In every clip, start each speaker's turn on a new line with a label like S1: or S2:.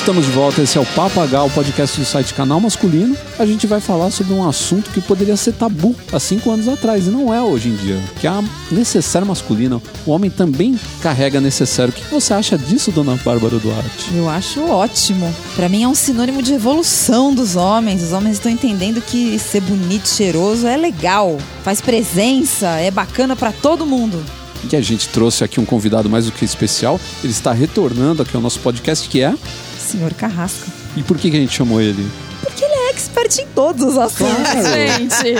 S1: estamos de volta. Esse é o Papagal, o podcast do site Canal Masculino. A gente vai falar sobre um assunto que poderia ser tabu há cinco anos atrás e não é hoje em dia, que é a necessário masculino. O homem também carrega necessário. O que você acha disso, dona Bárbara Duarte?
S2: Eu acho ótimo. Pra mim é um sinônimo de evolução dos homens. Os homens estão entendendo que ser bonito, cheiroso é legal, faz presença, é bacana pra todo mundo.
S1: E a gente trouxe aqui um convidado mais do que especial. Ele está retornando aqui ao nosso podcast, que é.
S2: Senhor Carrasco.
S1: E por que, que a gente chamou ele?
S2: Porque ele é expert em todos os assuntos,
S1: Claro.
S2: gente.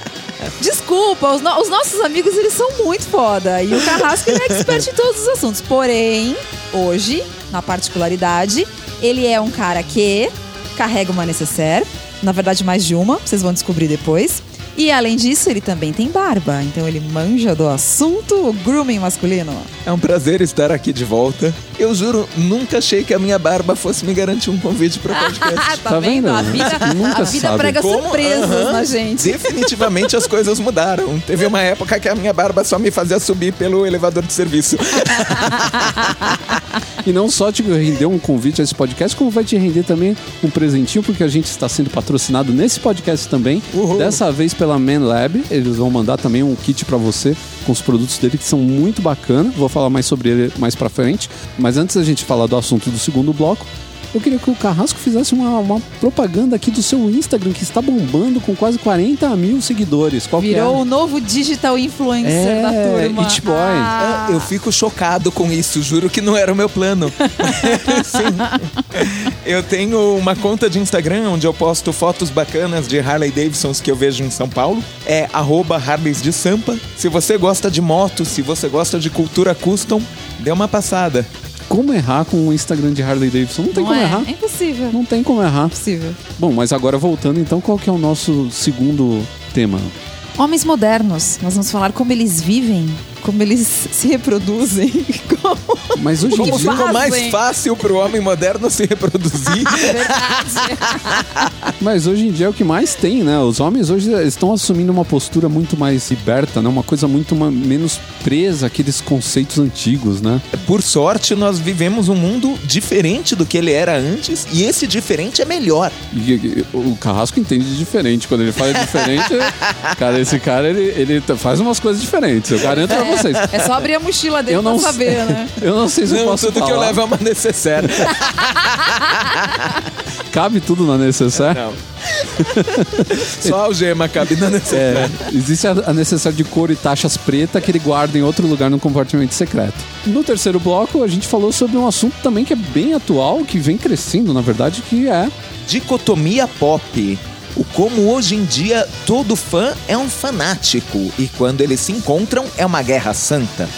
S2: Desculpa, os, no- os nossos amigos eles são muito foda. E o Carrasco ele é expert em todos os assuntos. Porém, hoje, na particularidade, ele é um cara que carrega uma necessaire. Na verdade, mais de uma, vocês vão descobrir depois. E além disso, ele também tem barba. Então ele manja do assunto o grooming masculino.
S3: É um prazer estar aqui de volta. Eu juro, nunca achei que a minha barba fosse me garantir um convite para podcast.
S2: tá,
S1: Tá
S2: vendo? A vida,
S1: Nunca
S2: a vida
S1: sabe.
S2: prega
S3: Como?
S2: surpresas
S3: Aham.
S2: na gente.
S3: Definitivamente as coisas mudaram. Teve uma época que a minha barba só me fazia subir pelo elevador de serviço.
S1: E não só te rendeu um convite a esse podcast, como vai te render também um presentinho, porque a gente está sendo patrocinado nesse podcast também.
S3: Uhul.
S1: Dessa vez pela Man Lab. Eles vão mandar também um kit para você com os produtos dele que são muito bacana. Vou falar mais sobre ele mais pra frente. Mas antes da gente falar do assunto do segundo bloco, eu queria que o Carrasco fizesse uma, uma propaganda aqui do seu Instagram, que está bombando com quase 40 mil seguidores. Qual que é?
S2: Virou o novo digital influencer
S1: É,
S2: da turma.
S1: It Boy.
S2: Ah,
S3: Eu fico chocado com isso, juro que não era o meu plano. Sim. Eu tenho uma conta de Instagram onde eu posto fotos bacanas de Harley Davidsons que eu vejo em São Paulo. É arroba Harleys de Sampa. Se você gosta de moto, se você gosta de cultura custom, dê uma passada.
S1: Como errar com o Instagram de Harley Davidson? Não tem
S2: não
S1: como
S2: é?
S1: errar.
S2: É impossível.
S1: Não tem como errar.
S2: Impossível.
S1: Bom, mas agora voltando, então, qual que é o nosso segundo tema?
S2: Homens modernos. Nós vamos falar como eles vivem, como eles se reproduzem. Como...
S1: Mas hoje em dia...
S3: ficou mais fácil pro homem moderno se reproduzir.
S1: Mas hoje em dia é o que mais tem, né? Os homens hoje estão assumindo uma postura muito mais liberta, né? Uma coisa muito ma- menos presa àqueles conceitos antigos, né?
S3: Por sorte, nós vivemos um mundo diferente do que ele era antes e esse diferente é melhor.
S1: E, e, o Carrasco entende de diferente. Quando ele fala diferente, cara, esse cara, ele, ele faz umas coisas diferentes. Eu garanto pra vocês.
S2: É só abrir a mochila dele
S1: Eu não
S2: pra saber,
S1: sei.
S2: né?
S1: Eu não sei se eu
S3: Não,
S1: posso
S3: tudo
S1: falar.
S3: que eu levo é uma necessaire.
S1: Cabe tudo na necessaire?
S3: Não. Só a algema cabe na necessaire.
S1: É, existe a, a necessidade de couro e taxas preta que ele guarda em outro lugar no compartimento secreto. No terceiro bloco, a gente falou sobre um assunto também que é bem atual, que vem crescendo, na verdade, que é
S3: Dicotomia pop. O como hoje em dia todo fã é um fanático e quando eles se encontram é uma guerra santa.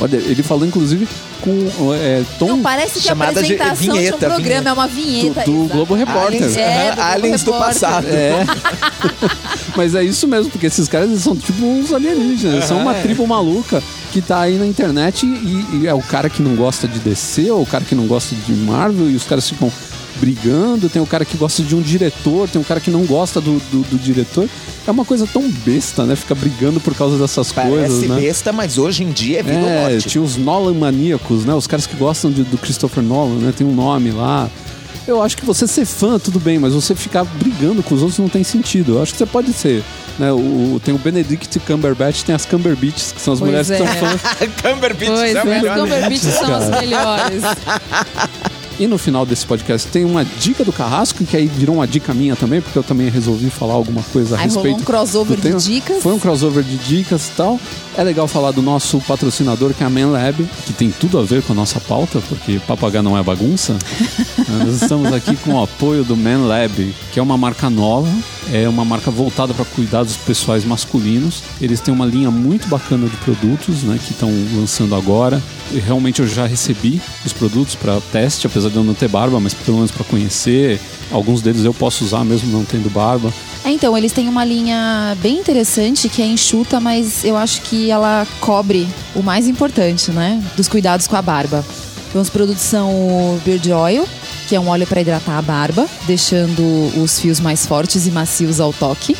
S1: Olha, ele falou inclusive com é, tom
S2: Não, parece que a
S3: Chamada de
S2: apresentação de, um
S3: vinheta,
S2: programa
S3: vinheta.
S2: é uma vinheta.
S1: do, do. Globo Repórter.
S3: Aliens,
S2: É, do Globo
S3: aliens do passado.
S1: É. Mas é isso mesmo, porque esses caras são tipo uns alienígenas, eles são uma
S3: é.
S1: tribo maluca que tá aí na internet e, e é o cara que não gosta de DC, ou o cara que não gosta de Marvel, e os caras ficam brigando, tem o cara que gosta de um diretor, tem o cara que não gosta do, do, do diretor. É uma coisa tão besta, né? Fica brigando por causa dessas
S3: Parece
S1: coisas, né?
S3: besta, mas hoje em dia é vida
S1: É,
S3: morte.
S1: tinha os Nolan maníacos, né? Os caras que gostam de- do Christopher Nolan, né? Tem um nome lá. Eu acho que você ser fã, tudo bem, mas você ficar brigando com os outros não tem sentido. Eu acho que você pode ser. Né? O, o- tem o Benedict Cumberbatch, tem as Cumberbitches, que são as
S2: Pois
S1: mulheres
S2: é.
S1: que são fãs.
S3: Cumberbatch
S2: Pois
S3: é o
S2: é,
S3: melhor.
S2: os Cumberbatches são as melhores.
S1: E no final desse podcast tem uma dica do Carrasco, que aí virou uma dica minha também, porque eu também resolvi falar alguma coisa a
S2: Aí rolou
S1: respeito.
S2: um crossover de dicas.
S1: Foi um crossover de dicas e tal. É legal falar do nosso patrocinador, que é a Man Lab, que tem tudo a ver com a nossa pauta, porque papagaio não é bagunça. Nós estamos aqui com o apoio do Man Lab, que é uma marca nova, é uma marca voltada para cuidados pessoais masculinos. Eles têm uma linha muito bacana de produtos, né, que estão lançando agora. E realmente eu já recebi os produtos para teste, apesar de eu não ter barba, mas pelo menos para conhecer. Alguns deles eu posso usar mesmo não tendo barba.
S2: É, então, eles têm uma linha bem interessante que é enxuta, mas eu acho que ela cobre o mais importante, né? Dos cuidados com a barba. Então, os produtos são o Beard Oil, que é um óleo para hidratar a barba, deixando os fios mais fortes e macios ao toque.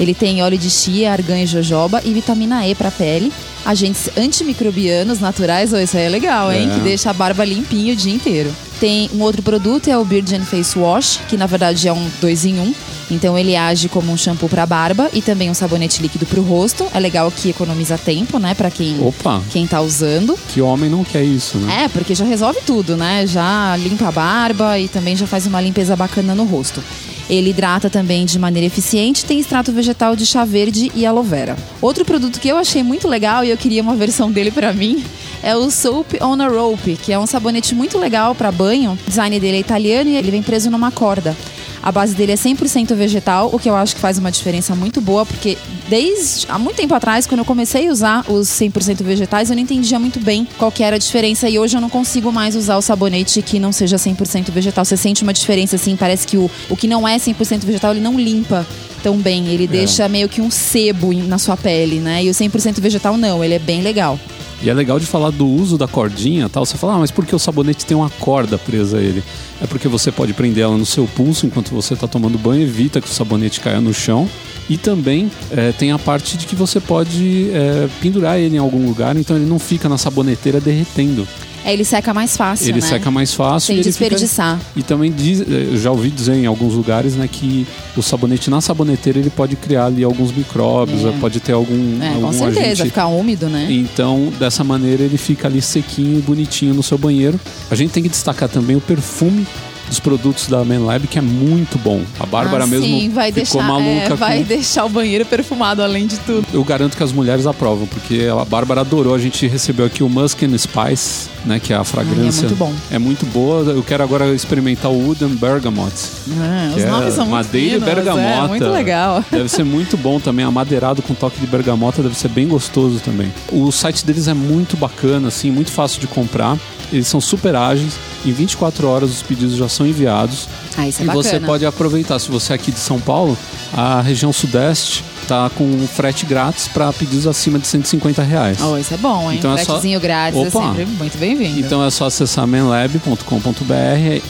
S2: Ele tem óleo de chia, argan e jojoba e vitamina E para a pele. Agentes antimicrobianos naturais, oh, isso aí é legal, hein?
S1: É.
S2: Que deixa a barba limpinha o dia inteiro. Tem um outro produto, é o Beard and Face Wash, que na verdade é um dois em um. Então ele age como um shampoo para barba e também um sabonete líquido para o rosto. É legal que economiza tempo, né, para quem
S1: Opa,
S2: quem tá usando.
S1: que homem não quer isso, né?
S2: É, porque já resolve tudo, né? Já limpa a barba e também já faz uma limpeza bacana no rosto. Ele hidrata também de maneira eficiente, tem extrato vegetal de chá verde e aloe vera. Outro produto que eu achei muito legal e eu queria uma versão dele pra mim é o Soap on a Rope, que é um sabonete muito legal pra banho. O design dele é italiano e ele vem preso numa corda. A base dele é 100% vegetal, o que eu acho que faz uma diferença muito boa, porque desde há muito tempo atrás, quando eu comecei a usar os 100% vegetais, eu não entendia muito bem qual que era a diferença e hoje eu não consigo mais usar o sabonete que não seja 100% vegetal. Você sente uma diferença assim, parece que o, o que não é 100% vegetal, ele não limpa tão bem, ele deixa meio que um sebo na sua pele, né? E o 100% vegetal não, ele é bem legal.
S1: E é legal de falar do uso da cordinha tal. Você fala, ah, mas por que o sabonete tem uma corda presa a ele? É porque você pode prender ela no seu pulso enquanto você está tomando banho, evita que o sabonete caia no chão. E também é, tem a parte de que você pode é, pendurar ele em algum lugar, então ele não fica na saboneteira derretendo.
S2: É, ele seca mais fácil,
S1: ele
S2: né?
S1: seca mais fácil.
S2: Sem
S1: e ele fica-
S2: desperdiçar.
S1: E também diz, eh, eu já ouvi dizer em alguns lugares, né, que o sabonete na saboneteira ele pode criar ali alguns micróbios,
S2: É.
S1: eh, pode ter algum,
S2: É,
S1: algum
S2: com certeza,
S1: agente
S2: ficar úmido, né?
S1: então, dessa maneira, ele fica ali sequinho e bonitinho no seu banheiro. A gente tem que destacar também o perfume dos produtos da Man Lab, que é muito bom. A Bárbara
S2: Ah,
S1: mesmo
S2: sim, vai
S1: ficou
S2: deixar,
S1: maluca
S2: é, vai
S1: com...
S2: deixar o banheiro perfumado além de tudo.
S1: Eu garanto que as mulheres aprovam, porque a Bárbara adorou. A gente recebeu aqui o Musk and Spice, né, que é a fragrância.
S2: muito bom.
S1: É muito boa. Eu quero agora experimentar o Wooden Bergamot.
S2: Ah,
S1: que
S2: os
S1: é
S2: nomes são muito
S1: madeira e
S2: finos,
S1: bergamota.
S2: É, muito legal.
S1: Deve ser muito bom também, amadeirado com toque de bergamota, deve ser bem gostoso também. O site deles é muito bacana, assim, muito fácil de comprar. Eles são super ágeis. Em 24 horas os pedidos já são enviados.
S2: Ah, isso é
S1: e
S2: bacana.
S1: você pode aproveitar, se você é aqui de São Paulo, a região sudeste tá com frete grátis para pedidos acima de 150 reais.
S2: Oh, isso é bom, hein?
S1: Então
S2: um
S1: é só-
S2: fretezinho grátis é
S1: Opa.
S2: sempre muito bem-vindo.
S1: Então é só acessar manlab.com.br,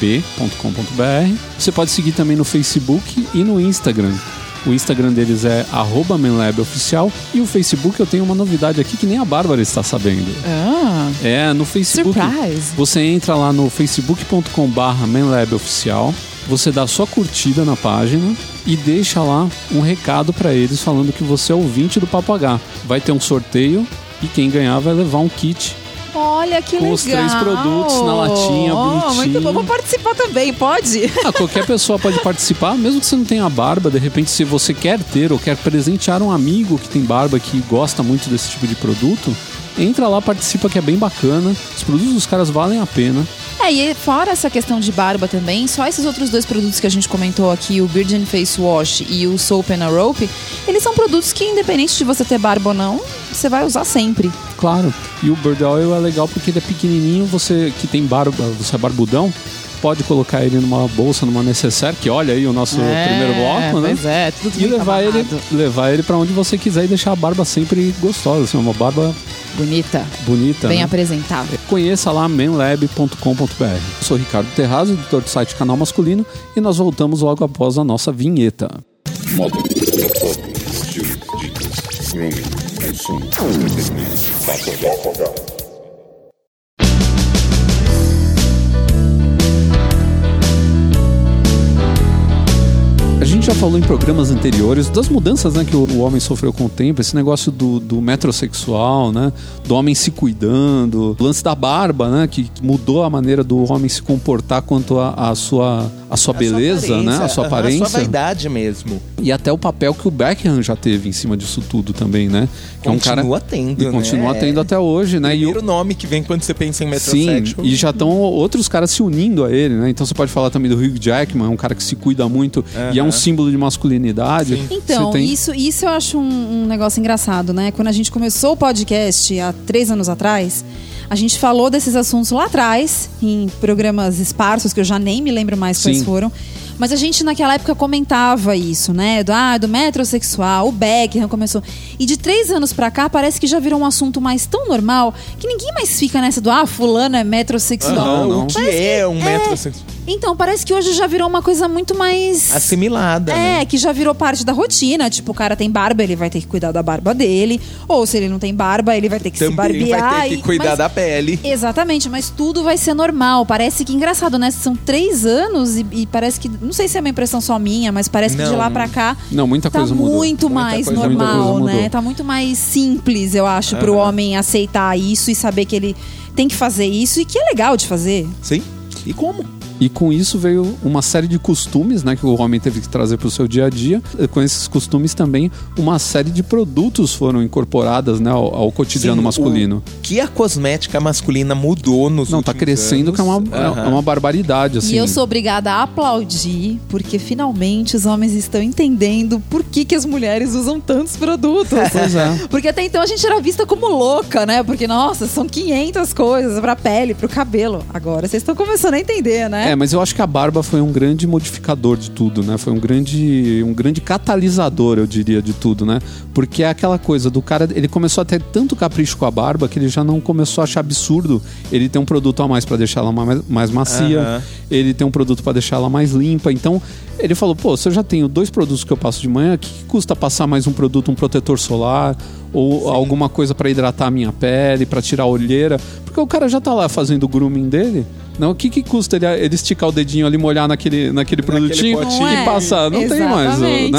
S1: M-A-N-L-A-B.com.br. Você pode seguir também no Facebook e no Instagram. O Instagram deles é manlaboficial e o Facebook eu tenho uma novidade aqui que nem a Bárbara está sabendo.
S2: Ah,
S1: É, no Facebook.
S2: surprise.
S1: Você entra lá no facebook.com barra manlaboficial, você dá sua curtida na página e deixa lá um recado para eles falando que você é ouvinte do Papagá. Vai ter um sorteio e quem ganhar vai levar um kit
S2: Olha que
S1: Com
S2: legal.
S1: os três produtos na latinha,
S2: oh,
S1: bonitinho.
S2: Muito bom. Vou participar também, pode?
S1: Ah, qualquer pessoa pode participar, mesmo que você não tenha barba, de repente, se você quer ter ou quer presentear um amigo que tem barba que gosta muito desse tipo de produto, entra lá, participa que é bem bacana. Os produtos dos caras valem a pena.
S2: É, e fora essa questão de barba também, só esses outros dois produtos que a gente comentou aqui, o and Face Wash e o Soap and a Rope, eles são produtos que, independente de você ter barba ou não, você vai usar sempre.
S1: Claro. E o Bird Oil é legal porque ele é pequenininho, você que tem barba, você é barbudão, pode colocar ele numa bolsa, numa necessaire, que olha aí o nosso primeiro bloco, né?
S2: Pois é, tudo
S1: E levar ele, levar ele para onde você quiser e deixar a barba sempre gostosa, assim, uma barba
S2: Bonita,
S1: bonita.
S2: bem
S1: né?
S2: apresentável.
S1: Conheça lá manlab.com.br. Eu sou Ricardo Terrazzo, editor do site Canal Masculino, e nós voltamos logo após a nossa vinheta.
S4: Moda, propósito, estilo, dicas, grooming, consumo, entretenimento,
S1: já falou em programas anteriores das mudanças né, que o, o homem sofreu com o tempo, esse negócio do, do metrosexual, né? Do homem se cuidando, o lance da barba, né? Que mudou a maneira do homem se comportar quanto à a, sua, a sua beleza, né? A sua aparência.
S3: A sua vaidade mesmo.
S1: E até o papel que o Beckham já teve em cima disso tudo também, né? Que
S3: Continua
S1: é um cara
S3: tendo,
S1: e
S3: né?
S1: continua tendo até hoje, né? E o-
S3: Primeiro nome que vem quando você pensa em
S1: Sim,
S3: metrosexual.
S1: e já estão outros caras se unindo a ele, né? Então você pode falar também do Hugh Jackman, um cara que se cuida muito e é um
S3: Aham.
S1: Símbolo de masculinidade.
S3: Sim.
S2: Então,
S1: tem-
S2: isso, isso eu acho um, um negócio engraçado, né? Quando a gente começou o podcast há três anos atrás, a gente falou desses assuntos lá atrás, em programas esparsos, que eu já nem me lembro mais quais
S1: Sim.
S2: foram. Mas a gente naquela época comentava isso, né? Do, ah, do metrosexual, o Beckham começou. E de três anos pra cá, parece que já virou um assunto mais tão normal que ninguém mais fica nessa do, ah, fulano é metrosexual.
S3: Aham,
S1: Não, não.
S3: O que é um metrosexual?
S2: Então, parece que hoje já virou uma coisa muito mais.
S3: Assimilada, né?
S2: É, que já virou parte da rotina. Tipo, o cara tem barba, ele vai ter que cuidar da barba dele. Ou se ele não tem barba, ele vai ter que se
S3: Também
S2: barbear.
S3: vai ter que
S2: e-
S3: cuidar
S2: mas-
S3: da pele.
S2: Exatamente, mas tudo vai ser normal. Parece que engraçado, né? São três anos e, e parece que. Não sei se é uma impressão só minha, mas parece que de
S3: Não.
S2: lá pra cá.
S1: Não, muita
S2: Tá
S1: coisa mudou.
S2: muito
S3: Muita
S2: mais
S3: coisa-
S1: muita
S2: normal, né? Tá muito mais simples, eu acho, pro
S3: Aham.
S2: homem aceitar isso e saber que ele tem que fazer isso e que é legal de fazer.
S3: Sim. E como?
S1: E com isso veio uma série de costumes, né, que o homem teve que trazer para o seu dia a dia. E Com esses costumes também, uma série de produtos foram incorporadas, né, ao, ao cotidiano
S3: Sim,
S1: masculino.
S3: O que a cosmética masculina mudou nos
S1: Não, tá
S3: últimos
S1: crescendo,
S3: anos.
S1: que é uma,
S3: Aham.
S1: é uma barbaridade, assim.
S2: E eu sou obrigada a aplaudir, porque finalmente os homens estão entendendo por que, que as mulheres usam tantos produtos.
S1: Pois é.
S2: Porque até então a gente era vista como louca, né? Porque, nossa, são 500 coisas pra pele, pro cabelo. Agora vocês estão começando a entender, né?
S1: É, mas eu acho que a barba foi um grande modificador de tudo, né? Foi um grande, um grande catalisador, eu diria, de tudo, né? Porque é aquela coisa do cara, ele começou a ter tanto capricho com a barba que ele já não começou a achar absurdo ele ter um produto a mais pra deixar ela mais, mais macia,
S3: Aham.
S1: ele tem um produto pra deixar ela mais limpa. Então, ele falou: "Pô, se eu já tenho dois produtos que eu passo de manhã, que custa passar mais um produto, um protetor solar ou alguma coisa pra hidratar a minha pele, pra tirar a olheira?" Porque o cara já tá lá fazendo o grooming dele. Não, o que, que custa ele, ele esticar o dedinho ali, molhar naquele, naquele produtinho
S3: potinho.
S1: e
S2: Não é?
S1: passar? Não tem mais, né?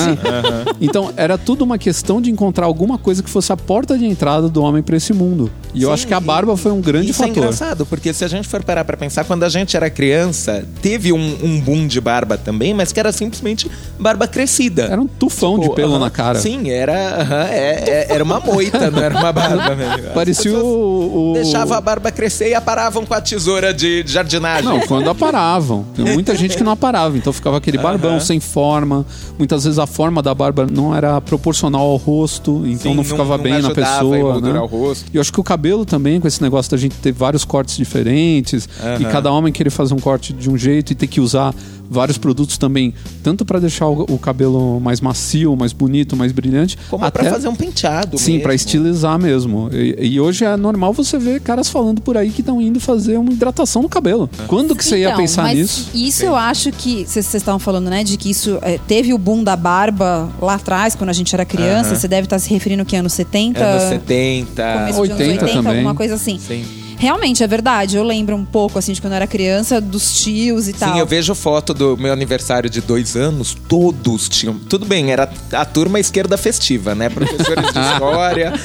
S1: Então, era tudo uma questão de encontrar alguma coisa que fosse a porta de entrada do homem pra esse mundo. E eu
S3: Sim,
S1: acho que a barba foi um grande
S3: Isso é
S1: fator.
S3: engraçado, porque se a gente for parar pra pensar, quando a gente era criança, teve um, um boom de barba também, mas que era simplesmente barba crescida.
S1: Era um tufão de
S3: Tipo,
S1: pelo
S3: aham,
S1: na cara.
S3: Sim, era, aham, é- é- era uma moita, não era uma barba. As
S1: Parecia o, o-
S3: Deixava a barba crescer e aparavam com a tesoura de jardinagem.
S1: Não, quando aparavam. Tem muita gente que não aparava, então ficava aquele barbão
S3: Aham.
S1: sem forma. Muitas vezes a forma da barba não era proporcional ao rosto, então
S3: Sim,
S1: não ficava bem na
S3: ajudava a
S1: pessoa. Né?
S3: o rosto.
S1: E eu acho que o cabelo também, com esse negócio da gente ter vários cortes diferentes, e
S3: Aham.
S1: cada homem querer fazer um corte de um jeito e ter que usar vários produtos também, tanto para deixar o, o cabelo mais macio, mais bonito, mais brilhante,
S3: Como
S1: até
S3: pra fazer um penteado
S1: Sim, pra estilizar mesmo. E, e hoje é normal você ver caras falando por aí que estão indo fazer uma hidratação no cabelo. Quando que você ia
S2: Então,
S1: pensar
S2: mas
S1: nisso?
S2: Isso eu acho que. Vocês estavam falando, né? De que isso é, teve o boom da barba lá atrás, quando a gente era criança. Você deve estar se referindo que anos 70?
S3: Anos 70.
S2: Começo de anos
S1: 80
S2: 80,
S1: também.
S2: alguma coisa assim.
S3: Sim.
S2: Realmente, é verdade. Eu lembro um pouco, assim, de quando eu era criança, dos tios e tal.
S3: Sim, eu vejo foto do meu aniversário de dois anos, todos tinham. Tudo bem, era a turma esquerda festiva, né? Professores de história.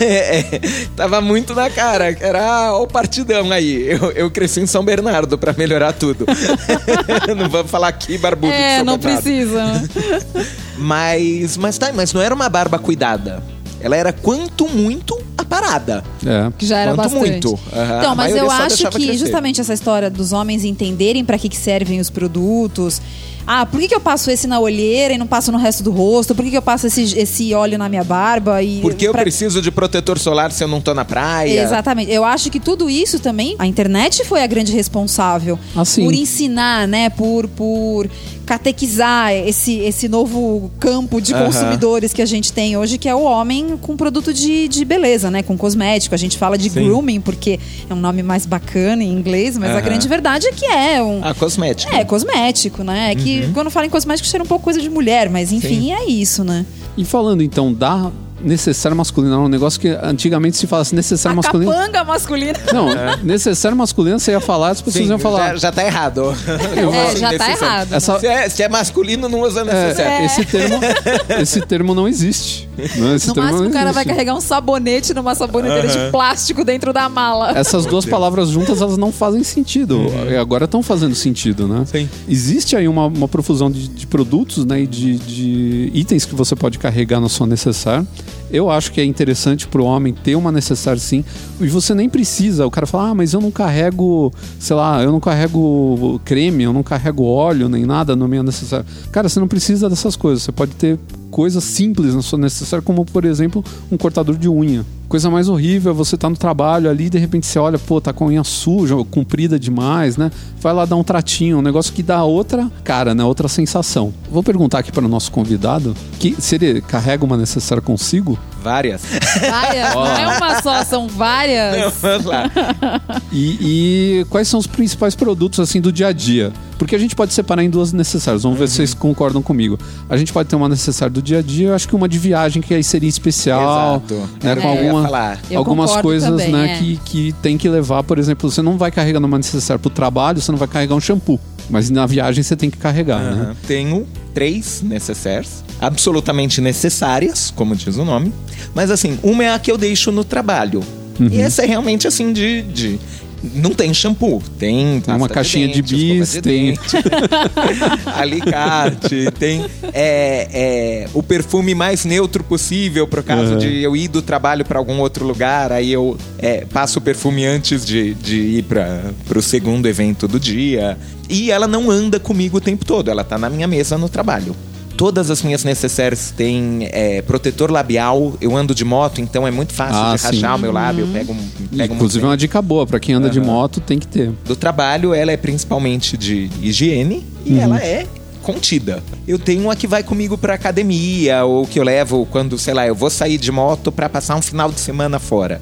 S3: É, é, tava muito na cara. Era ó, o partidão aí. Eu, eu cresci em São Bernardo pra melhorar tudo. não vamos falar aqui, barbudo. de
S2: É,
S3: São
S2: não precisa.
S3: Mas, mas tá, mas não era uma barba cuidada. Ela era quanto muito a parada.
S1: É.
S2: Que já era
S3: Quanto
S2: bastante.
S3: muito. Aham,
S2: Então, mas eu acho que
S3: crescer.
S2: justamente essa história dos homens entenderem pra que, que servem os produtos. Ah, por que, que eu passo esse na olheira e não passo no resto do rosto? Por que, que eu passo esse, esse óleo na minha barba? E
S3: Porque eu
S2: pra-
S3: preciso de protetor solar se eu não tô na praia.
S2: Exatamente. Eu acho que tudo isso também, a internet foi a grande responsável
S1: Ah, sim.
S2: por ensinar, né? Por, por catequizar esse, esse novo campo de consumidores que a gente tem hoje, que é o homem com produto de, de beleza, né? Com cosmético. A gente fala de
S3: Sim.
S2: grooming porque é um nome mais bacana em inglês, mas a
S3: Aham.
S2: grande verdade é que é um.
S3: Ah, cosmético.
S2: É, cosmético, né? É que quando fala em cosmético, cheira um pouco coisa de mulher, mas enfim, é isso, né?
S1: E falando então da necessário masculino, era um negócio que antigamente se falasse necessário
S2: A
S1: masculino.
S2: capanga masculina.
S1: Não, necessário masculino você ia falar, as pessoas
S3: Sim,
S1: iam falar.
S3: Já, já tá errado.
S2: É, já tá errado.
S1: Essa,
S3: Se é, se é masculino, não usa necessário.
S1: é, esse, termo, esse termo não existe. Não, esse
S2: No
S1: termo
S2: máximo,
S1: não
S2: o cara vai carregar um sabonete numa saboneteira de plástico dentro da mala.
S1: Essas duas palavras juntas, elas não fazem sentido. E Agora estão fazendo sentido, né?
S3: Sim.
S1: Existe aí uma, uma profusão de, de produtos né, e de, de itens que você pode carregar na sua necessaire. Eu acho que é interessante pro homem ter uma necessaire sim. E você nem precisa. O cara fala, ah, mas eu não carrego, sei lá, eu não carrego creme, eu não carrego óleo, nem nada no minha necessaire. Cara, você não precisa dessas coisas. Você pode ter coisas simples na sua necessaire, como por exemplo, um cortador de unha. Coisa mais horrível é você tá no trabalho ali, de repente você olha, pô, tá com a unha suja, comprida demais, né? Vai lá dar um tratinho, um negócio que dá outra cara, né? Outra sensação. Vou perguntar aqui para o nosso convidado que se ele carrega uma necessária consigo
S3: Várias.
S2: Várias. Não é uma só, são várias.
S3: Não, vamos lá.
S1: e, e quais são os principais produtos assim do dia a dia. Porque a gente pode separar em duas necessárias. Vamos ver se vocês concordam comigo. A gente pode ter uma necessária do dia a dia, eu acho que uma de viagem que aí seria especial.
S3: Exato.
S1: Né,
S3: Era
S1: com
S3: o
S1: alguma, algumas coisas
S2: também,
S1: né,
S2: é.
S1: que, que tem que levar, por exemplo, você não vai carregando uma necessária pro trabalho, você não vai carregar um shampoo. Mas na viagem você tem que carregar, né?
S3: Aham. Tenho três necessaires, absolutamente necessárias, como diz o nome. Mas assim, uma é a que eu deixo no trabalho.
S1: Uhum.
S3: E essa é realmente assim de. de- não tem shampoo, tem
S1: Tem uma caixinha de
S3: dente,
S1: bis,
S3: escova de
S1: tem-
S3: dente, alicate, tem é, é, o perfume mais neutro possível pro caso
S1: Uhum.
S3: de eu ir do trabalho para algum outro lugar, aí eu é, passo o perfume antes de, de ir para pro segundo evento do dia. E ela não anda comigo o tempo todo, ela tá na minha mesa no trabalho. Todas as minhas necessárias têm é, protetor labial. Eu ando de moto, então é muito fácil
S1: Ah,
S3: de rachar
S1: sim.
S3: o meu lábio. Eu pego, pego
S1: Inclusive é uma dica boa para quem anda de moto, tem que ter.
S3: do trabalho, ela é principalmente de higiene e ela é contida. Eu tenho uma que vai comigo pra academia ou que eu levo quando, sei lá, eu vou sair de moto pra passar um final de semana fora.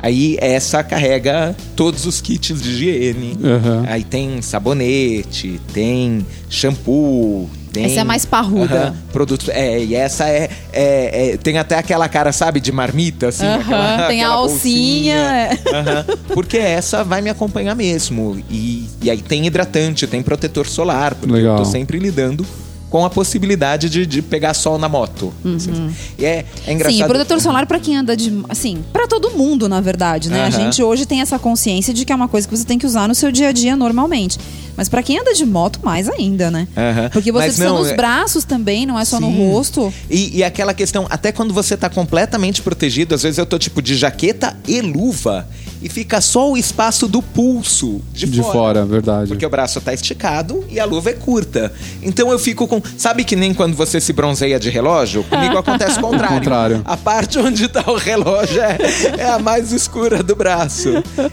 S3: Aí essa carrega todos os kits de higiene.
S1: Aham.
S3: Aí tem sabonete, tem shampoo, tem
S2: Essa é mais parruda.
S3: Aham, produtos, é, e essa é, é- é- tem até aquela cara, sabe, de marmita assim,
S2: Aham,
S3: aquela-
S2: tem a
S3: aquela
S2: alcinha,
S3: bolsinha. Aham, Porque essa vai me acompanhar mesmo. E, e aí tem hidratante, tem protetor solar, porque
S1: Legal.
S3: eu tô sempre lidando com a possibilidade de, de pegar sol na moto. assim. E é, é engraçado.
S2: Sim, o protetor solar pra quem anda de. Assim, pra todo mundo, na verdade, né? A
S3: Aham.
S2: gente hoje tem essa consciência de que é uma coisa que você tem que usar no seu dia a dia normalmente. Mas pra quem anda de moto, mais ainda, né?
S3: Aham.
S2: Porque você
S3: Mas
S2: precisa
S3: não,
S2: nos
S3: é-
S2: braços também, não é só no
S3: Sim.
S2: rosto.
S3: E, e aquela questão, até quando você tá completamente protegido, às vezes eu tô tipo de jaqueta e luva e fica só o espaço do pulso de,
S1: De fora, verdade.
S3: Porque o braço tá esticado e a luva é curta. Então eu fico com. Sabe que nem quando você se bronzeia de relógio? Comigo acontece o contrário.
S1: contrário.
S3: A parte onde tá o relógio é, é a mais escura do braço.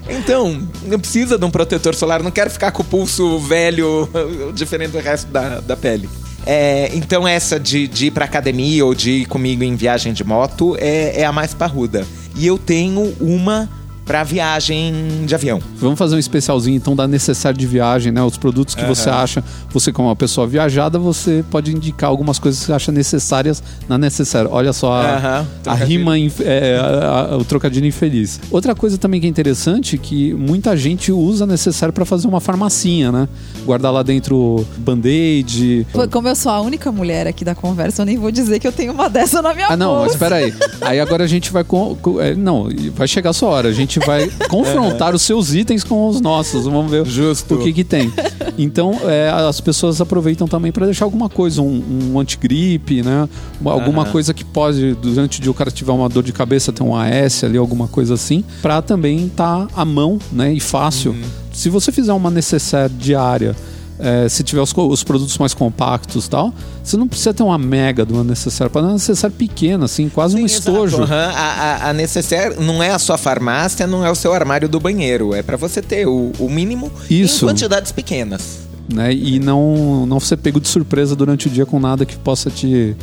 S3: Então, não precisa de um protetor solar. Não quero ficar com o pulso velho, diferente do resto da, da pele. É, então essa de, de ir pra academia ou de ir comigo em viagem de moto é, é a mais parruda. E eu tenho uma pra viagem de avião.
S1: Vamos fazer um especialzinho então da necessário de viagem, né? Os produtos que você acha, você como uma pessoa viajada, você pode indicar algumas coisas que você acha necessárias na necessária. Olha só a,
S3: Aham,
S1: a rima, inf- é, a- a- o trocadilho infeliz. Outra coisa também que é interessante que muita gente usa necessário para fazer uma farmacinha, né? Guardar lá dentro band-aid.
S2: Como eu sou a única mulher aqui da conversa, eu nem vou dizer que eu tenho uma dessa na minha
S1: Ah, não, mas
S2: bolsa.
S1: espera aí. Aí agora a gente vai com, com- é, não, vai chegar a sua hora. A gente vai confrontar os seus itens com os nossos. Vamos ver
S3: Justo.
S1: o que que tem. Então, é, as pessoas aproveitam também para deixar alguma coisa, um, um antigripe, né? Uma- Alguma
S3: Aham.
S1: coisa que pode, durante o dia o cara tiver uma dor de cabeça, ter um AS ali, alguma coisa assim, para também estar à mão, né? E fácil.
S3: Uhum.
S1: Se você fizer uma necessaire diária é, se tiver os, os produtos mais compactos e tal, você não precisa ter uma mega de uma necessária. Para uma necessária pequena, assim, quase um
S3: Sim,
S1: estojo.
S3: exato. Aham, A, a, a necessaire não é a sua farmácia, não é o seu armário do banheiro. É pra você ter o, o mínimo
S1: Isso.
S3: em quantidades pequenas.
S1: Né? E não, não ser pego de surpresa durante o dia com nada que possa te,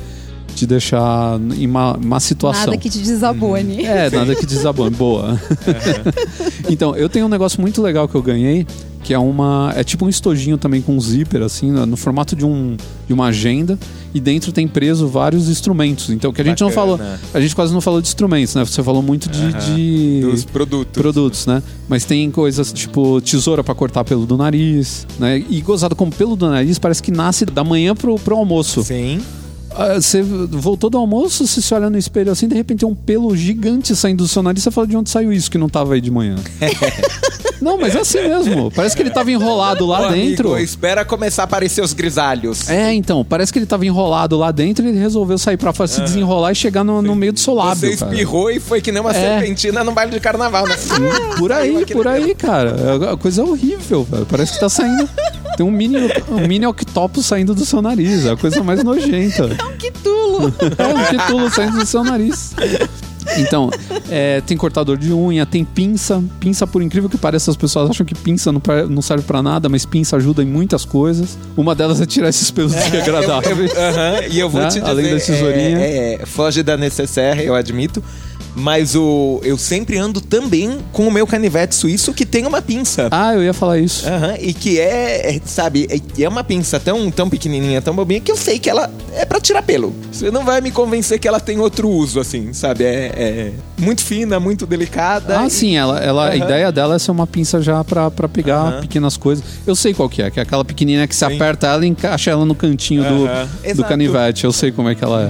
S1: te deixar em uma, uma situação.
S2: Nada que te desabone.
S1: É, nada que desabone. Boa. então, eu tenho um negócio muito legal que eu ganhei, que é uma. É tipo um estojinho também com zíper, assim, no, no formato de, um, de uma agenda. E dentro tem preso vários instrumentos. Então, que a gente não
S3: Bacana.
S1: falou. A gente quase não falou de instrumentos, né? Você falou muito de. de-
S3: Dos produtos.
S1: produtos, né? Mas tem coisas tipo tesoura pra cortar pelo do nariz, né? E gozado com pelo do nariz parece que nasce da manhã pro, pro almoço.
S3: Sim.
S1: Ah, Você voltou do almoço, você se olha no espelho assim, de repente tem um pelo gigante saindo do seu nariz, você fala de onde saiu isso que não tava aí de manhã. não, mas é assim mesmo. Parece que ele tava enrolado lá
S3: Ô,
S1: dentro.
S3: amigo, espera começar a aparecer os grisalhos.
S1: É, então, parece que ele tava enrolado lá dentro e ele resolveu sair pra fora, se desenrolar e chegar no, no meio do seu lábio.
S3: Você
S1: cara.
S3: espirrou e foi que nem uma
S1: É.
S3: serpentina no baile de carnaval, né?
S1: Por
S3: Saiu
S1: aí, por aí, cara. É uma coisa horrível, velho. Parece que tá saindo. Tem um mini, um mini octopus saindo do seu nariz. É a coisa mais nojenta.
S2: Que tulo!
S1: É um titulo saindo do seu nariz. Então, é, tem cortador de unha, tem pinça. Pinça, por incrível que pareça, as pessoas acham que pinça não, não serve pra nada, mas pinça ajuda em muitas coisas. Uma delas é tirar esses pelos desagradáveis.
S3: Aham, e eu vou
S1: Né?
S3: te dizer,
S1: Além da tesourinha.
S3: É, é, foge da necessaire, eu admito. Mas o, eu sempre ando também com o meu canivete suíço que tem uma pinça.
S1: Ah, eu ia falar isso.
S3: Aham, e que é, é, sabe, é, é uma pinça tão, tão pequenininha, tão bobinha, que eu sei que ela é pra tirar pelo. Você não vai me convencer que ela tem outro uso, assim, sabe? É, é muito fina, muito delicada.
S1: Ah,
S3: e-
S1: sim, ela, ela, a
S3: Aham.
S1: ideia dela é ser uma pinça já pra, pra pegar
S3: Aham.
S1: pequenas coisas. Eu sei qual que é, que é aquela pequenininha que você
S3: Sim.
S1: aperta ela e encaixa ela no cantinho do, do.
S3: Uhum.
S1: canivete. Eu sei como é que ela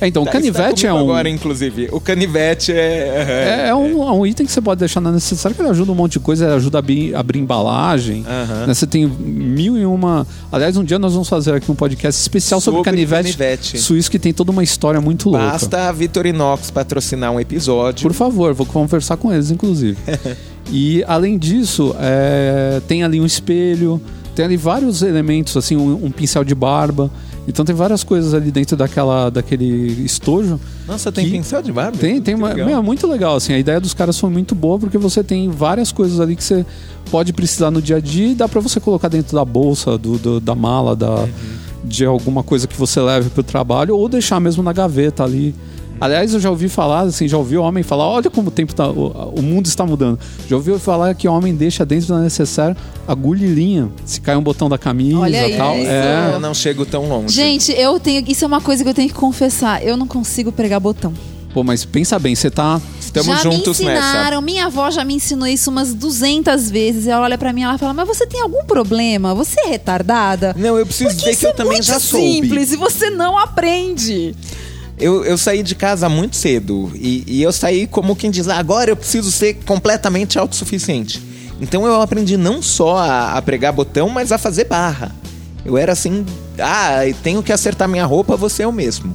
S1: é. É, então, o
S3: Tá, está
S1: canivete é um.
S3: agora, inclusive. O canivete é...
S1: É, é um, é um item que você pode deixar na necessária, que ele ajuda um monte de coisa, ele ajuda a abrir, abrir embalagem.
S3: Aham.
S1: né? Você tem mil e uma. Aliás, um dia nós vamos fazer aqui um podcast especial sobre,
S3: Sobre
S1: canivete,
S3: canivete.
S1: suíço que tem toda uma história muito louca.
S3: Basta a Vitorinox patrocinar um episódio.
S1: Por favor, vou conversar com eles, inclusive. e além disso, é, tem ali um espelho, tem ali vários elementos, assim, um, um pincel de barba. Então tem várias coisas ali dentro daquela, daquele estojo.
S3: Nossa, tem
S1: que-
S3: pincel de barba?
S1: Tem, tem uma, é muito legal, assim, a ideia dos caras foi muito boa porque você tem várias coisas ali que você pode precisar no dia a dia e dá pra você colocar dentro da bolsa, do, do- da mala, da,
S3: Uhum.
S1: de alguma coisa que você leve pro trabalho ou deixar mesmo na gaveta ali. Aliás, eu já ouvi falar, assim, já ouvi homem falar, olha como o tempo tá, o, o mundo está mudando. Já ouvi falar que homem deixa dentro da necessária agulha e linha, se cai um botão da camisa
S2: Olha
S1: e tal.
S2: isso.
S1: É.
S3: Eu não chego tão longe.
S2: Gente, eu tenho. Isso é uma coisa que eu tenho que confessar. Eu não consigo pregar botão.
S1: Pô, mas pensa bem, você tá
S3: Estamos
S2: já
S3: juntos
S2: me
S3: nessa.
S2: ensinaram, minha avó já me ensinou isso umas 200 vezes. Ela olha pra mim e ela fala: Mas você tem algum problema? Você é retardada?
S3: Não, eu preciso
S2: Porque
S3: dizer que eu
S2: é
S3: também já soube.
S2: simples e você não aprende.
S3: Eu, eu saí de casa muito cedo e, e eu saí como quem diz, "Ah, agora eu preciso ser completamente autossuficiente. Então eu aprendi não só a, a pregar botão, mas a fazer barra. Eu era assim, ah, tenho que acertar minha roupa, você é o mesmo.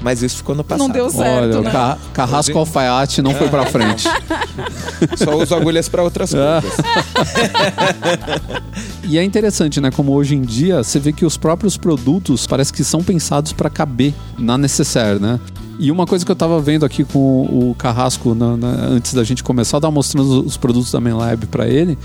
S3: Mas isso ficou no passado.
S2: Não deu certo.
S1: Olha, o
S2: né?
S1: ca- carrasco alfaiate não foi pra frente.
S3: Só uso agulhas pra outras
S1: Ah.
S3: coisas.
S1: E é interessante, né? Como hoje em dia você vê que os próprios produtos parece que são pensados para caber na necessaire, né? E uma coisa que eu tava vendo aqui com o Carrasco na- na- antes da gente começar, eu tava mostrando os produtos da ManLab para ele.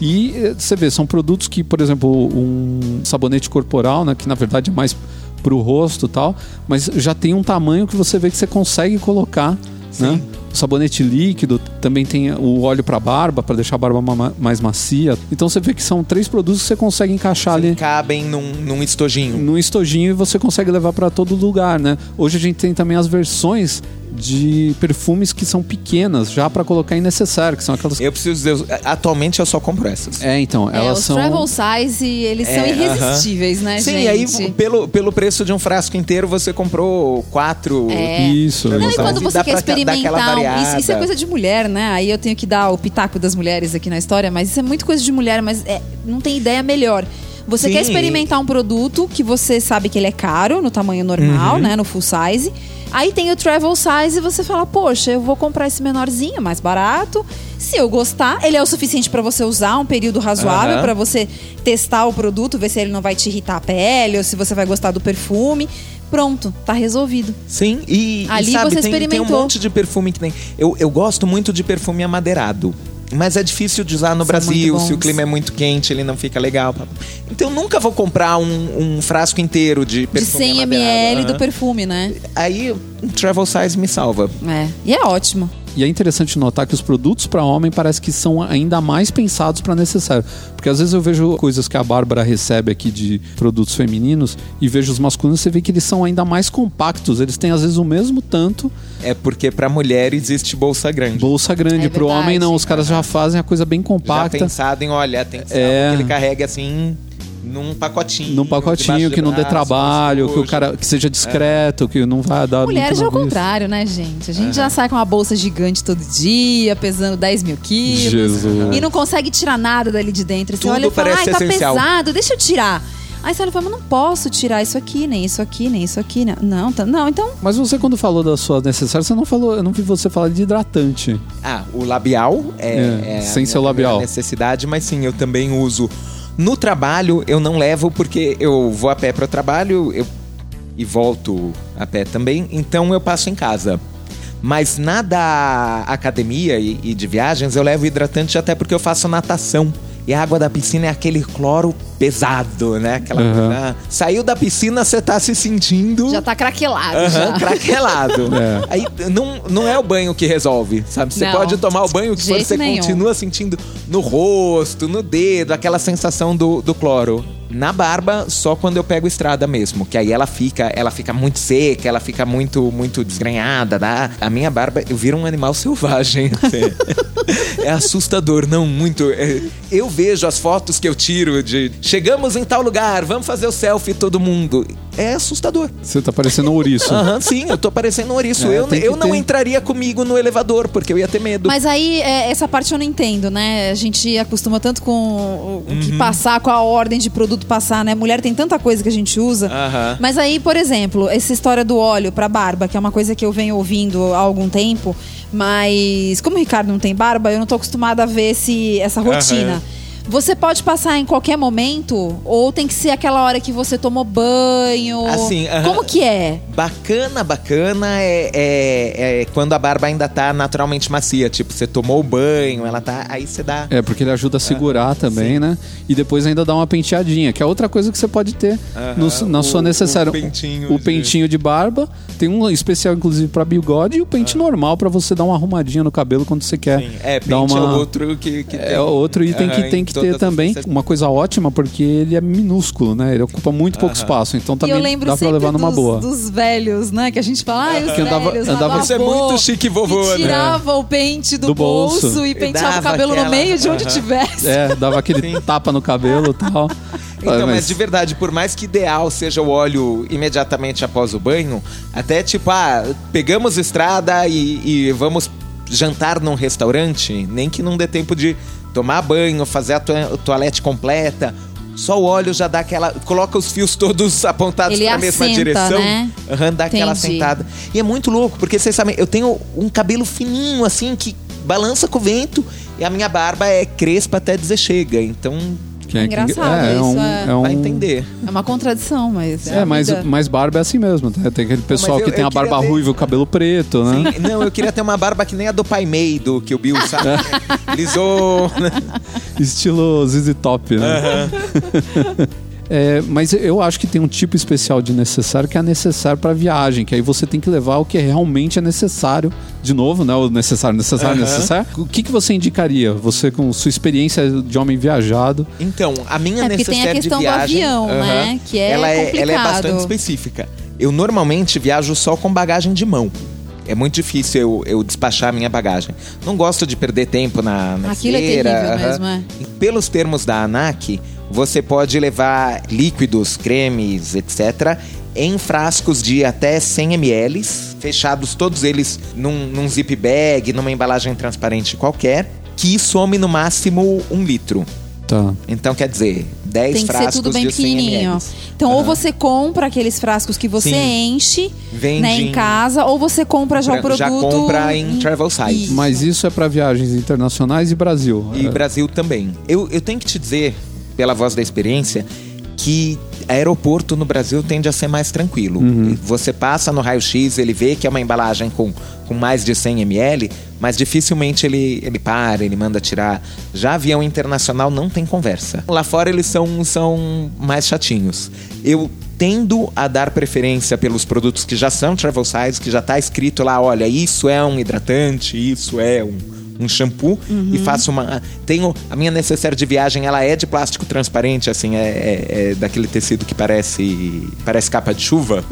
S1: E eh, você vê, são produtos que, por exemplo, um sabonete corporal, né? Que na verdade é mais pro rosto e tal, mas já tem um tamanho que você vê que você consegue colocar, né? O sabonete líquido, também tem o óleo para barba, para deixar a barba ma- mais macia. Então você vê que são três produtos que você consegue encaixar ali
S3: Cabem num, num estojinho.
S1: num estojinho e você consegue levar para todo lugar, né? Hoje a gente tem também as versões de perfumes que são pequenas, já para colocar em necessário, que são aquelas
S3: Eu preciso dizer, atualmente eu só compro essas.
S1: É, então,
S2: É,
S1: elas
S2: os
S1: são
S2: travel size, eles são
S3: É,
S2: irresistíveis, né,
S3: Sim,
S2: gente?
S3: e aí pelo, pelo preço de um frasco inteiro você comprou quatro.
S2: É.
S1: Isso,
S3: Não,
S2: Não, e quando você quer experimentar, um- isso, isso é coisa de mulher, né? Aí eu tenho que dar o pitaco das mulheres aqui na história, mas isso é muito coisa de mulher, mas é, não tem ideia melhor. Você
S3: Sim.
S2: quer experimentar um produto que você sabe que ele é caro, no tamanho normal,
S3: Uhum.
S2: né? No full size. Aí tem o travel size e você fala, poxa, eu vou comprar esse menorzinho, mais barato. Se eu gostar, ele é o suficiente pra você usar um período razoável, pra você testar o produto, ver se ele não vai te irritar a pele ou se você vai gostar do perfume. Pronto, tá resolvido.
S3: Sim, e, e
S2: Ali
S3: sabe,
S2: você
S3: tem, tem um
S2: experimentou.
S3: monte de perfume que tem. Eu, eu gosto muito de perfume amadeirado. Mas é difícil de usar no
S2: São
S3: Brasil,
S2: muito
S3: se o clima é muito quente, ele não fica legal. Então eu nunca vou comprar um, um frasco inteiro de
S2: De
S3: perfume
S2: 100
S3: amadeirado.
S2: ml do
S3: Aham.
S2: perfume, né?
S3: Aí um travel size me salva.
S2: É. E é ótimo.
S1: E é interessante notar que os produtos para homem parece que são ainda mais pensados para necessário. Porque às vezes eu vejo coisas que a Bárbara recebe aqui de produtos femininos e vejo os masculinos, você vê que eles são ainda mais compactos. Eles têm às vezes o mesmo tanto
S3: É porque pra mulher existe bolsa grande.
S1: bolsa grande.
S2: É
S1: Pro
S2: verdade.
S1: homem não, os caras já fazem a coisa bem
S3: Já
S1: compacta.
S3: pensado em, olha, atenção,
S1: É.
S3: que ele carregue assim num pacotinho.
S1: Num pacotinho que não dê
S3: braço,
S1: trabalho, que o cara que seja discreto, que não vai dar
S2: Mulheres é o contrário, né, gente? A gente já sai com uma bolsa gigante todo dia, pesando 10 mil quilos.
S1: Jesus.
S2: E não consegue tirar nada dali de dentro. Você
S3: Tudo
S2: olha e fala, ai, tá
S3: essencial."
S2: pesado, deixa eu tirar. Aí você olha e fala, mas não posso tirar isso aqui, nem isso aqui, nem isso aqui. Né? Não, tá, não, então...
S1: Mas você quando falou da sua necessária, você não falou, eu não vi você falar de hidratante.
S3: Ah, o labial é,
S1: É,
S3: é a
S1: sem
S3: minha
S1: seu labial.
S3: necessidade, mas sim, eu também uso. No trabalho eu não levo porque eu vou a pé para o trabalho eu, e volto a pé também, então eu passo em casa. Mas na da academia e, e de viagens eu levo hidratante até porque eu faço natação. E a água da piscina é aquele cloro pesado, né? Aquela coisa- Saiu da piscina, você tá se sentindo.
S2: Já tá craquelado.
S3: Aham,
S2: já.
S3: craquelado.
S1: É.
S3: Aí não, não é o banho que resolve, sabe? Você
S2: Não.
S3: pode tomar o banho que você
S2: nenhum.
S3: continua sentindo no rosto, no dedo, aquela sensação do, do cloro. Na barba, só quando eu pego estrada mesmo, que aí ela fica, ela fica muito seca, ela fica muito, muito desgrenhada, tá? A minha barba, eu viro um animal selvagem. é assustador, não muito. é- eu vejo as fotos que eu tiro de chegamos em tal lugar, vamos fazer o selfie todo mundo. É assustador.
S1: Você tá parecendo um ouriço.
S3: Aham, sim, eu tô parecendo um ouriço.
S1: É,
S3: eu
S1: que
S3: eu não
S1: ter.
S3: entraria comigo no elevador, porque eu ia ter medo.
S2: Mas aí, é, essa parte eu não entendo, né? A gente acostuma tanto com o o
S3: Uhum.
S2: que passar, com a ordem de produto passar, né? Mulher tem tanta coisa que a gente usa. Mas aí, por exemplo, essa história do óleo pra barba, que é uma coisa que eu venho ouvindo há algum tempo, mas como o Ricardo não tem barba, eu não tô acostumada a ver esse, essa rotina. Você pode passar em qualquer momento? Ou tem que ser aquela hora que você tomou banho?
S3: Assim, aham.
S2: Como que é?
S3: Bacana, bacana é, é- é quando a barba ainda tá naturalmente macia. Tipo, você tomou o banho, ela tá. Aí você dá.
S1: É, porque ele ajuda a segurar também, né? E depois ainda dá uma penteadinha, que é outra coisa que você pode ter no-
S3: Aham,
S1: na
S3: o-
S1: sua necessária.
S3: o pentinho
S1: O
S3: de-
S1: pentinho de barba. Tem um especial, inclusive, pra bigode e o pente normal pra você dar uma arrumadinha no cabelo quando você quer
S3: Sim, é, pente
S1: dar uma.
S3: é outro que, que
S1: É outro item que tem
S3: em
S1: que
S3: todas
S1: ter também. Uma coisa ótima, porque ele é minúsculo, né? Ele ocupa muito pouco espaço. Então
S2: E
S1: também dá pra levar numa
S2: dos,
S1: boa.
S2: dos velhos, né? Que a gente fala, ah, os
S1: Que andava-
S2: velhos,
S1: andava-
S3: Isso é muito chique vovô,
S2: e
S3: né?
S2: tirava o pente do,
S1: Do
S2: bolso,
S1: bolso.
S2: e penteava o cabelo no
S3: aquela-
S2: meio de onde tivesse.
S1: É, dava aquele tapa no cabelo e tal.
S3: Então,
S1: Ah,
S3: mas... de verdade, por mais que ideal seja o óleo imediatamente após o banho, até tipo, ah, pegamos estrada e, e vamos jantar num restaurante, nem que não dê tempo de tomar banho, fazer a toalete completa. Só o óleo já dá aquela. Coloca os fios todos apontados
S2: Ele
S3: pra mesma direção.
S2: né?
S3: Aham, dá aquela
S2: Entendi.
S3: sentada. E é muito louco, porque vocês sabem, eu tenho um cabelo fininho, assim, que balança com o vento, e a minha barba é crespa até dizer chega. Então,
S1: é,
S2: Engraçado
S1: é,
S2: isso,
S1: um,
S2: é.
S1: é um-
S3: vai entender.
S2: É uma contradição, mas.
S1: É,
S2: a
S1: mas, mas barba é assim mesmo. né? Tem aquele pessoal
S3: eu-
S1: que tem a barba
S3: ter-
S1: ruiva e o cabelo preto, né?
S3: Sim, Não, eu queria ter uma barba que nem a do Pai Mei, do que o Bill sabe. Lisou.
S1: Estilo ZZ Top, né? É, mas eu acho que tem um tipo especial de necessário que é necessário para viagem, que aí você tem que levar o que realmente é necessário. De novo, né? O necessário, necessário,
S3: Aham.
S1: necessário. O que, que você indicaria? Você com sua experiência de homem viajado.
S3: Então, a minha
S2: É, porque tem a questão
S3: de
S2: do
S3: viagem.
S2: avião, né? Que é
S3: ela, é, ela é bastante específica. Eu normalmente viajo só com bagagem de mão. É muito difícil eu, eu despachar a minha bagagem. Não gosto de perder tempo na, na
S2: Aquilo é
S3: esteira,
S2: terrível
S3: aham.
S2: mesmo, é.
S3: E Pelos termos da ANAC, você pode levar líquidos, cremes, etc., em frascos de até 100 ml, fechados todos eles num, num zip bag, numa embalagem transparente qualquer, que some no máximo um litro.
S1: Tá.
S3: Então, quer dizer, 10
S2: Tem que ser
S3: frascos
S2: tudo bem
S3: de 100
S2: pequenininho.
S3: ml.
S2: Então, ou
S3: Aham.
S2: você compra aqueles frascos que você
S3: Sim.
S2: enche
S3: Vende
S2: né, em
S3: em-
S2: casa, ou você compra já o
S3: Compra- já
S2: produto.
S3: compra em travel size.
S1: Mas isso é para viagens internacionais e Brasil.
S3: E
S1: É.
S3: Brasil também. Eu, eu tenho que te dizer, pela voz da experiência, que aeroporto no Brasil tende a ser mais tranquilo. Você passa no raio-x, ele vê que é uma embalagem com, com mais de 100 ml, mas dificilmente ele, ele para, ele manda tirar. Já avião internacional não tem conversa. Lá fora eles são, são mais chatinhos. Eu tendo a dar preferência pelos produtos que já são travel size, que já está escrito lá, olha, isso é um hidratante, isso é um um shampoo e faço uma. Tenho. A minha necessaire de viagem ela é de plástico transparente, assim, é, é- é daquele tecido que parece. parece capa de chuva.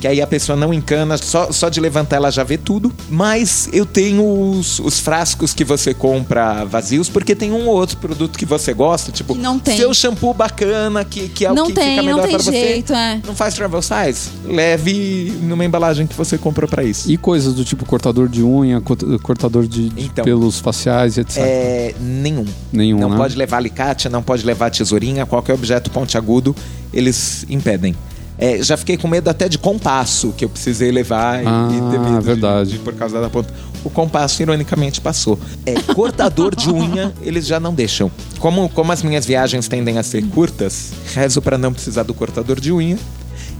S3: Que aí a pessoa não encana, só, só de levantar ela já vê tudo. Mas eu tenho os, os frascos que você compra vazios, porque tem um ou outro produto que você gosta, tipo,
S2: não tem.
S3: seu shampoo bacana, que, que é o
S2: Não
S3: que
S2: tem,
S3: fica
S2: não
S3: melhor
S2: tem
S3: pra você.
S2: jeito, é.
S3: Não faz travel size? Leve numa embalagem que você comprou pra isso.
S1: E coisas do tipo cortador de unha, cort- cortador de, de
S3: Então.
S1: pelos faciais, etc.
S3: É, nenhum.
S1: Nenhum,
S3: Não
S1: né?
S3: pode levar alicate, não pode levar tesourinha, qualquer objeto pontiagudo, eles impedem. É, já fiquei com medo até de compasso, que eu precisei levar e-
S1: Ah,
S3: e ter medo de-
S1: verdade.
S3: de- por causa da ponta. O compasso, ironicamente, passou. É, cortador de unha, eles já não deixam. Como, como as minhas viagens tendem a ser curtas, rezo para não precisar do cortador de unha.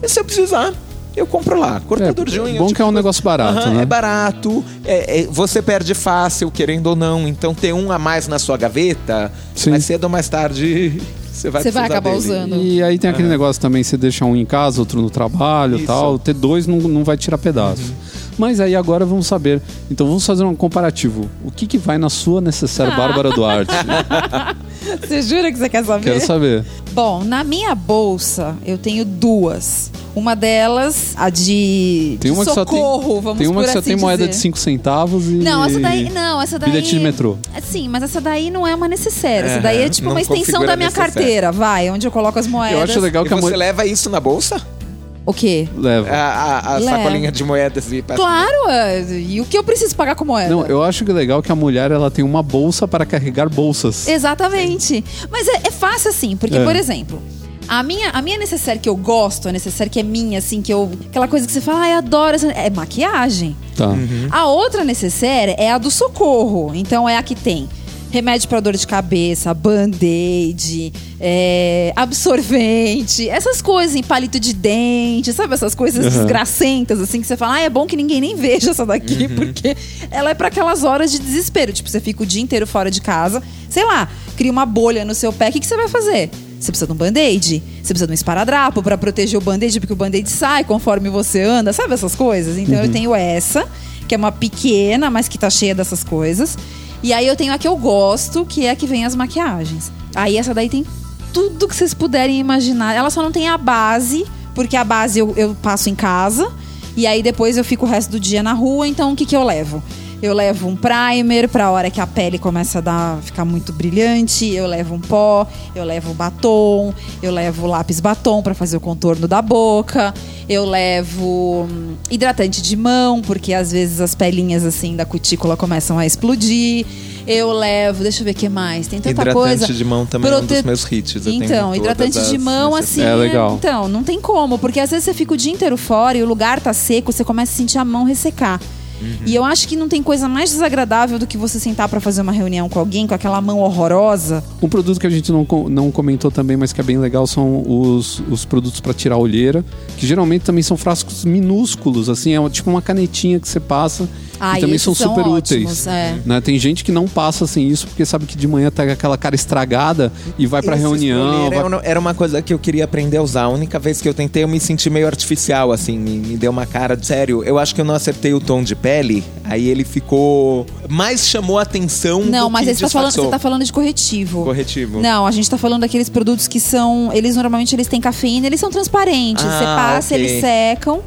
S3: E se eu precisar, eu compro lá. Cortador
S1: É,
S3: de unha.
S1: bom
S3: tipo,
S1: que é um negócio barato,
S3: Aham,
S1: né?
S3: É barato, é- é- você perde fácil, querendo ou não. Então ter um a mais na sua gaveta,
S1: Sim.
S3: mais cedo ou mais tarde, você vai
S2: Você vai
S3: precisar
S2: acabar
S3: dele.
S2: usando.
S1: E aí tem aquele negócio também, você deixa um em casa, outro no trabalho e
S3: Isso.
S1: tal. Ter dois não, não vai tirar pedaço. Mas aí agora vamos saber. Então vamos fazer um comparativo. O que, que vai na sua necessaire Bárbara Duarte?
S2: Você jura que você quer saber?
S1: Quero saber.
S2: Bom, na minha bolsa eu tenho duas. Uma delas, a de,
S1: Tem
S2: de
S1: uma que só tem.
S2: socorro, vamos
S1: tem uma
S2: por
S1: que só
S2: assim
S1: tem moeda de
S2: dizer.
S1: 5 centavos e.
S2: Não, essa daí. Não, essa daí.
S1: Bilhete de metrô.
S2: Sim, mas essa daí não é uma necessária. Essa daí é tipo
S3: não
S2: uma extensão da minha
S3: necessária.
S2: carteira, vai, onde eu coloco as moedas.
S1: Eu acho legal
S3: E
S1: que a
S3: você
S1: moeda.
S3: leva isso na bolsa?
S2: O quê?
S1: Leva.
S3: A, a- a
S2: Leva.
S3: sacolinha de moedas e passa-
S2: Claro, é, e o que eu preciso pagar com moeda?
S1: Não, eu acho que é legal que a mulher ela tem uma bolsa para carregar bolsas.
S2: Exatamente. Mas é, é fácil assim, porque,
S1: É.
S2: por exemplo, a minha, a minha necessaire que eu gosto, a necessaire que é minha, assim, que eu. Aquela coisa que você fala, ai, adoro, essa- é maquiagem.
S1: Tá.
S3: Uhum.
S2: A outra necessaire é a do socorro. Então é a que tem remédio para dor de cabeça, band-aid, é, absorvente, essas coisas, em palito de dente, sabe? Essas coisas
S1: Uhum.
S2: desgracentas, assim, que você fala, ah, é bom que ninguém nem veja essa daqui, porque ela é para aquelas horas de desespero. Tipo, você fica o dia inteiro fora de casa, sei lá, cria uma bolha no seu pé, o que, que você vai fazer? Você precisa de um band-aid, você precisa de um esparadrapo para proteger o band-aid, porque o band-aid sai conforme você anda, sabe essas coisas? Então eu tenho essa, que é uma pequena, mas que tá cheia dessas coisas. E aí eu tenho a que eu gosto, que é a que vem as maquiagens. Aí essa daí tem tudo que vocês puderem imaginar. Ela só não tem a base, porque a base eu, eu passo em casa. E aí depois eu fico o resto do dia na rua, então o que, que eu levo? Eu levo um primer pra hora que a pele começa a dar, ficar muito brilhante. Eu levo um pó, eu levo batom, eu levo lápis batom pra fazer o contorno da boca. Eu levo hum, hidratante de mão, porque às vezes as pelinhas assim da cutícula começam a explodir. Eu levo, deixa eu ver o que mais. Tem tanta
S3: Hidratante
S2: coisa.
S3: de mão também é um dos
S2: Prote-
S3: meus hits.
S2: Então, hidratante de mão, assim.
S1: É legal.
S2: Então, não tem como, porque às vezes você fica o dia inteiro fora e o lugar tá seco, você começa a sentir a mão ressecar.
S3: Uhum.
S2: E eu acho que não tem coisa mais desagradável do que você sentar pra fazer uma reunião com alguém com aquela mão horrorosa.
S1: Um produto que a gente não, não comentou também, mas que é bem legal, são os, os produtos para tirar a olheira, que geralmente também são frascos minúsculos, assim, é tipo uma canetinha que você passa.
S2: Ah,
S1: e também são
S2: são
S1: super
S2: ótimos,
S1: úteis.
S2: é.
S1: Né? Tem gente que não passa sem isso porque sabe que de manhã tá aquela cara estragada e vai pra
S3: Esse
S1: reunião. vai-
S3: era uma- Era uma coisa que eu queria aprender a usar. A única vez que eu tentei, eu me senti meio artificial, assim. Me, me deu uma cara de sério. Eu acho que eu não acertei o tom de pele. Aí ele ficou. Mais chamou a atenção.
S2: Não,
S3: do
S2: mas
S3: que
S2: aí você tá, falando, você tá falando de corretivo.
S3: Corretivo.
S2: Não, a gente tá falando daqueles produtos que são. Eles normalmente eles têm cafeína, eles são transparentes.
S3: Ah,
S2: Você passa,
S3: ok.
S2: eles secam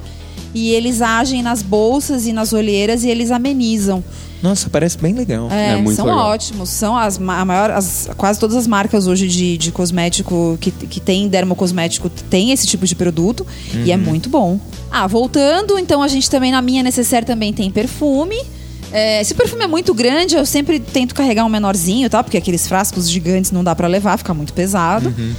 S2: e eles agem nas bolsas e nas olheiras e eles amenizam.
S3: Nossa, parece bem legal.
S2: É,
S1: É muito
S2: são
S1: legal.
S2: ótimos. São as, a maior, as- quase todas as marcas hoje de, de cosmético que, que tem dermocosmético tem esse tipo de produto e
S1: Uhum.
S2: é muito bom. Ah, voltando, então a gente também na minha necessaire também tem perfume. É, se o perfume é muito grande, eu sempre tento carregar um menorzinho, tá? Porque aqueles frascos gigantes não dá pra levar, fica muito pesado.
S1: Uhum.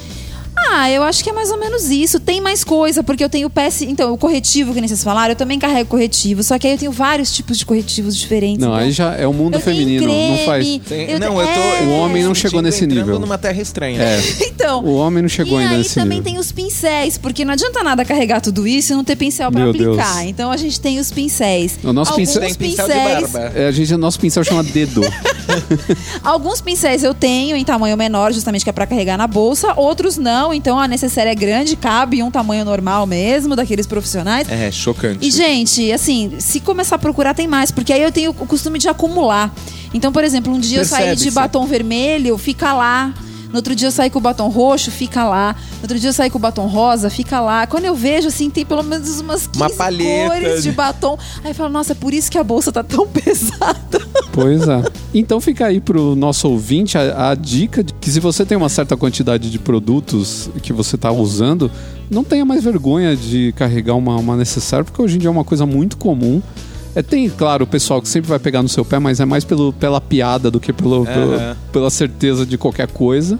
S2: Ah, eu acho que é mais ou menos isso. Tem mais coisa, porque eu tenho PS. Então, o corretivo que nem vocês falaram, eu também carrego corretivo. Só que aí eu tenho vários tipos de corretivos diferentes.
S1: Não,
S2: então-
S1: aí já é o mundo
S2: eu tenho
S1: feminino, não faz.
S2: creme,
S3: Tem-
S2: eu-
S3: não, eu tô.
S2: é.
S1: O homem não chegou nesse nível.
S3: numa terra estranha.
S1: É.
S2: Então.
S1: O homem não chegou
S2: e
S1: ainda
S2: aí
S1: nesse
S2: também
S1: nível.
S2: tem os pincéis, porque não adianta nada carregar tudo isso e não ter pincel pra
S1: Meu
S2: aplicar.
S1: Deus.
S2: Então a gente tem os pincéis.
S1: O nosso
S2: Alguns
S1: pincel-
S3: Tem pincel de
S2: pincéis,
S3: barba.
S1: É, a gente, nosso pincel chama dedo.
S2: alguns pincéis eu tenho em tamanho menor, justamente que é pra carregar na bolsa, outros não, então a necessária é grande, cabe um tamanho normal mesmo, daqueles profissionais.
S3: É, chocante.
S2: E, gente, assim, se começar a procurar, tem mais, porque aí eu tenho o costume de acumular. Então, por exemplo, um dia eu saí de batom vermelho, fica lá. No outro dia eu saí com o batom roxo, fica lá. No outro dia eu saí com o batom rosa, fica lá. Quando eu vejo, assim, tem pelo menos umas 15
S3: Uma palheta
S2: cores de- batom. Aí eu falo, nossa, é por isso que a bolsa tá tão pesada.
S1: Pois é. Então fica aí pro nosso ouvinte a, a dica de que se você tem uma certa quantidade de produtos que você está usando, não tenha mais vergonha de carregar uma, uma necessária, porque hoje em dia é uma coisa muito comum. É, tem, claro, o pessoal que sempre vai pegar no seu pé, mas é mais pelo, pela piada do que pelo, pelo-
S3: Aham.
S1: pela certeza de qualquer coisa.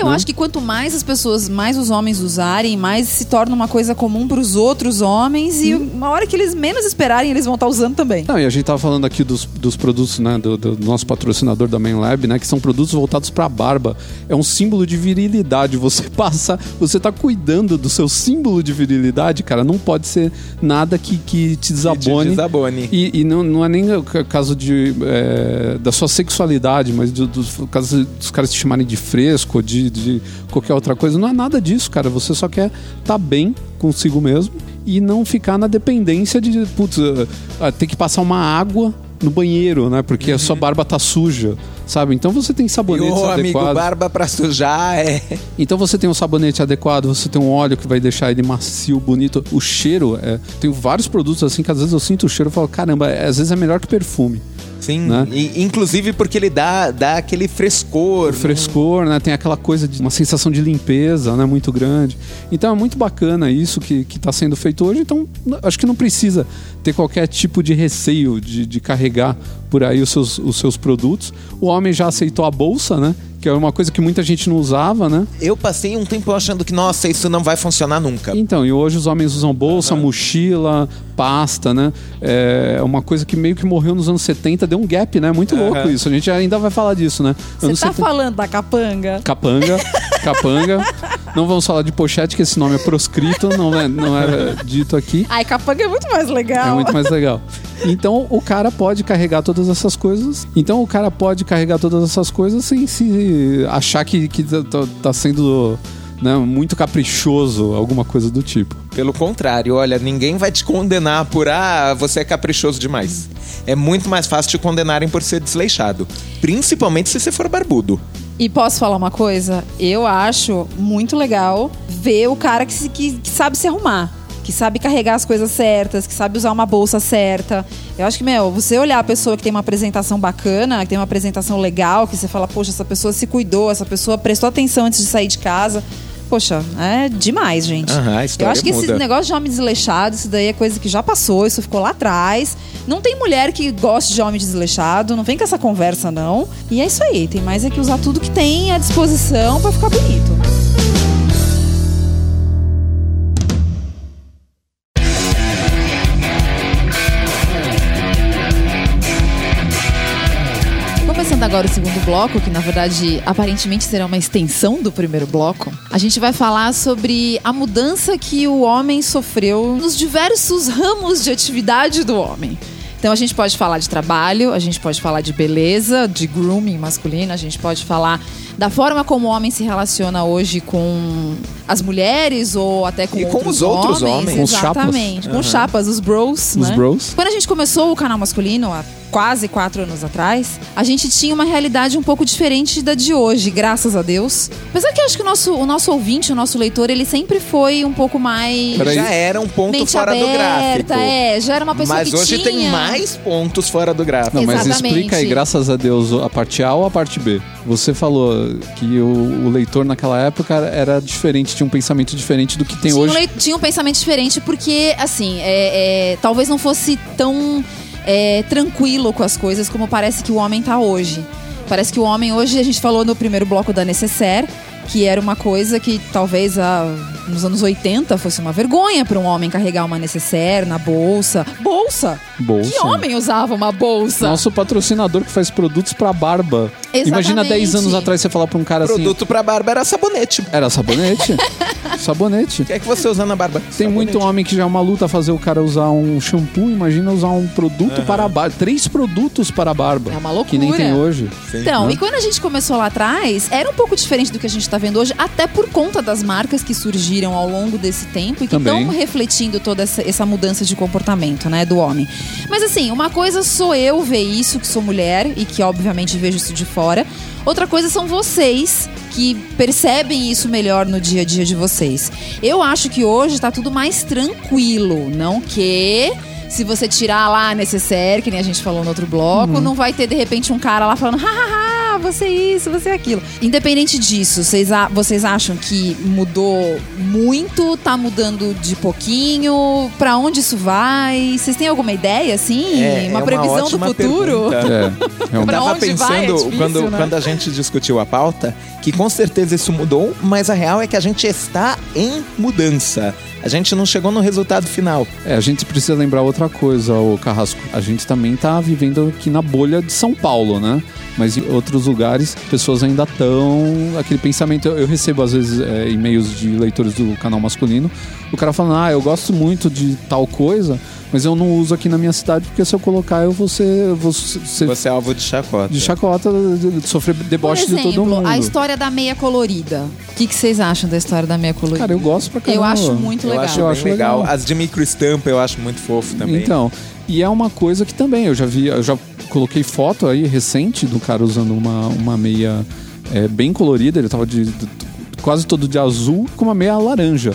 S2: Eu
S1: né?
S2: acho que quanto mais as pessoas, mais os homens usarem, mais se torna uma coisa comum para os outros homens e uma hora que eles menos esperarem, eles vão estar usando também.
S1: Não, e a gente tava falando aqui dos, dos produtos, né, do, do nosso patrocinador da Main Lab, né, que são produtos voltados pra barba. É um símbolo de virilidade. Você passa, você tá cuidando do seu símbolo de virilidade, cara. Não pode ser nada que, que te desabone.
S3: desabone.
S1: E, e não, não é nem o ca- caso de, é, da sua sexualidade, mas do, do caso dos caras te chamarem de fresco, de, de qualquer outra coisa. Não é nada disso, cara. Você só quer estar bem consigo mesmo e não ficar na dependência de, putz, ah, ter que passar uma água no banheiro, né? Porque a sua barba tá suja, sabe? Então você tem sabonetes
S3: o amigo
S1: adequados.
S3: barba pra sujar é.
S1: Então você tem um sabonete adequado, você tem um óleo que vai deixar ele macio, bonito. O cheiro, é, tem vários produtos assim que às vezes eu sinto o cheiro e falo, caramba, é- às vezes é melhor que perfume.
S3: Sim.
S1: Né?
S3: E, inclusive porque ele dá, dá aquele frescor.
S1: O frescor, né? Tem aquela coisa de uma sensação de limpeza, né? Muito grande. Então é muito bacana isso que, que tá sendo feito hoje. Então acho que não precisa ter qualquer tipo de receio de, de carregar por aí os seus, os seus produtos. O homem já aceitou a bolsa, né? Que é uma coisa que muita gente não usava, né?
S3: Eu passei um tempo achando que, nossa, isso não vai funcionar nunca.
S1: Então, e hoje os homens usam bolsa, mochila, pasta, né? É uma coisa que meio que morreu nos anos 70, deu um gap, né? Muito louco
S3: Aham.
S1: isso. A gente ainda vai falar disso, né?
S2: Você tá
S1: 70
S2: falando da capanga?
S1: Capanga, capanga. Não vamos falar de pochete, que esse nome é proscrito, não é, não é dito aqui.
S2: Ai, capanga é muito mais legal.
S1: É muito mais legal. Então o cara pode carregar todas essas coisas. Então o cara pode carregar todas essas coisas sem se achar que, que tá, tá- tá sendo né, muito caprichoso, alguma coisa do tipo.
S3: Pelo contrário, olha, ninguém vai te condenar por, ah, você é caprichoso demais. É muito mais fácil te condenarem por ser desleixado. Principalmente se você for barbudo.
S2: E posso falar uma coisa? Eu acho muito legal ver o cara que, se- que- que sabe se arrumar. Que sabe carregar as coisas certas, que sabe usar uma bolsa certa. Eu acho que, meu, você olhar a pessoa que tem uma apresentação bacana, que tem uma apresentação legal, que você fala, poxa, essa pessoa se cuidou, essa pessoa prestou atenção antes de sair de casa. Poxa, é demais, gente.
S3: A
S2: Eu acho que esse
S3: muda.
S2: negócio de homem desleixado, isso daí é coisa que já passou, isso ficou lá atrás. Não tem mulher que goste de homem desleixado, não vem com essa conversa, não. E é isso aí, tem mais é que usar tudo que tem à disposição pra ficar bonito. Agora o segundo bloco, que na verdade aparentemente será uma extensão do primeiro bloco, a gente vai falar sobre a mudança que o homem sofreu nos diversos ramos de atividade do homem. Então a gente pode falar de trabalho, a gente pode falar de beleza, de grooming masculino, a gente pode falar da forma como o homem se relaciona hoje com as mulheres ou até com,
S3: E com
S2: outros
S3: os outros homens.
S1: Com os chapas.
S2: Exatamente, com os chapas, os bros,
S1: Os
S2: né?
S1: bros.
S2: Quando a gente começou o canal masculino, há quase quatro anos atrás, a gente tinha uma realidade um pouco diferente da de hoje, graças a Deus. Apesar que eu acho que o nosso, o nosso ouvinte, o nosso leitor, ele sempre foi um pouco mais.
S1: Peraí.
S3: Já era um ponto
S2: mente
S3: fora do
S2: aberta,
S3: gráfico.
S2: é, já era uma pessoa
S3: Mas
S2: que
S3: hoje
S2: tinha...
S3: tem mais pontos fora do gráfico.
S1: Não, mas
S2: Exatamente.
S1: explica aí, graças a Deus, a parte A ou a parte B? Você falou que o, o leitor naquela época era diferente, tinha um pensamento diferente do que tem
S2: tinha,
S1: hoje.
S2: Um tinha um pensamento diferente porque, assim, é, é, talvez não fosse tão é, tranquilo com as coisas como parece que o homem tá hoje. Parece que o homem hoje, a gente falou no primeiro bloco da Necessaire, que era uma coisa que talvez ah, nos anos 80 fosse uma vergonha para um homem carregar uma necessaire na bolsa. Bolsa?
S1: Bolsa.
S2: Que homem usava uma bolsa?
S1: Nosso patrocinador que faz produtos pra barba. Imagina
S2: Exatamente.
S1: 10 anos atrás você falar pra um cara assim.
S3: Produto pra barba era sabonete.
S1: Era sabonete? sabonete.
S3: O que é que você usa na barba?
S1: Tem
S3: Sabonete.
S1: muito homem que já é uma luta fazer o cara usar um shampoo, imagina usar um produto para a barba. Três produtos para a barba.
S2: É uma loucura.
S1: Que nem tem hoje.
S3: Sim.
S2: Então,
S1: né?
S2: e quando a gente começou lá atrás, era um pouco diferente do que a gente está vendo hoje, até por conta das marcas que surgiram ao longo desse tempo e que estão refletindo toda essa, essa mudança de comportamento, né, do homem. Mas assim, uma coisa sou eu ver isso, que sou mulher e que obviamente vejo isso de fora. Outra coisa são vocês que percebem isso melhor no dia a dia de vocês. Eu acho que hoje tá tudo mais tranquilo, não que se você tirar lá a necessaire, que nem a gente falou no outro bloco,
S1: Uhum.
S2: não vai ter de repente um cara lá falando, hahaha, ah, você isso, você aquilo. Independente disso, vocês, a- vocês acham que mudou muito? Tá mudando de pouquinho? Pra onde isso vai? Vocês têm alguma ideia, assim?
S3: É,
S2: uma
S3: é
S2: previsão do
S3: ótima
S2: futuro?
S1: É,
S3: Eu
S1: realmente.
S2: Pra
S3: tava
S2: onde vai? É
S3: pensando,
S2: difícil,
S3: quando,
S2: né?
S3: quando a gente discutiu a pauta, que com certeza isso mudou, mas a real é que a gente está em mudança. A gente não chegou no resultado final.
S1: É, a gente precisa lembrar outra coisa, o Carrasco. A gente também tá vivendo aqui na bolha de São Paulo, né? Mas em outros lugares, pessoas ainda estão. Aquele pensamento. Eu, eu recebo, às vezes, é, e-mails de leitores do canal masculino. O cara falando, ah, eu gosto muito de tal coisa, mas eu não uso aqui na minha cidade, porque se eu colocar, eu vou ser, eu vou ser
S3: Você é alvo de chacota.
S1: de chacota, de, de sofrer
S2: Por
S1: deboche de todo
S2: exemplo,
S1: mundo.
S2: a história da meia colorida. O que, que vocês acham da história da meia colorida?
S1: Cara, eu gosto pra caramba.
S2: Eu acho muito
S3: Eu
S2: legal.
S3: acho
S1: Eu acho
S3: legal.
S1: legal.
S3: As de microestampa eu acho muito fofo também.
S1: Então, e é uma coisa que também, eu já vi, eu já coloquei foto aí recente do cara usando uma, uma meia é, bem colorida, ele tava de, de- quase todo de azul com uma meia laranja,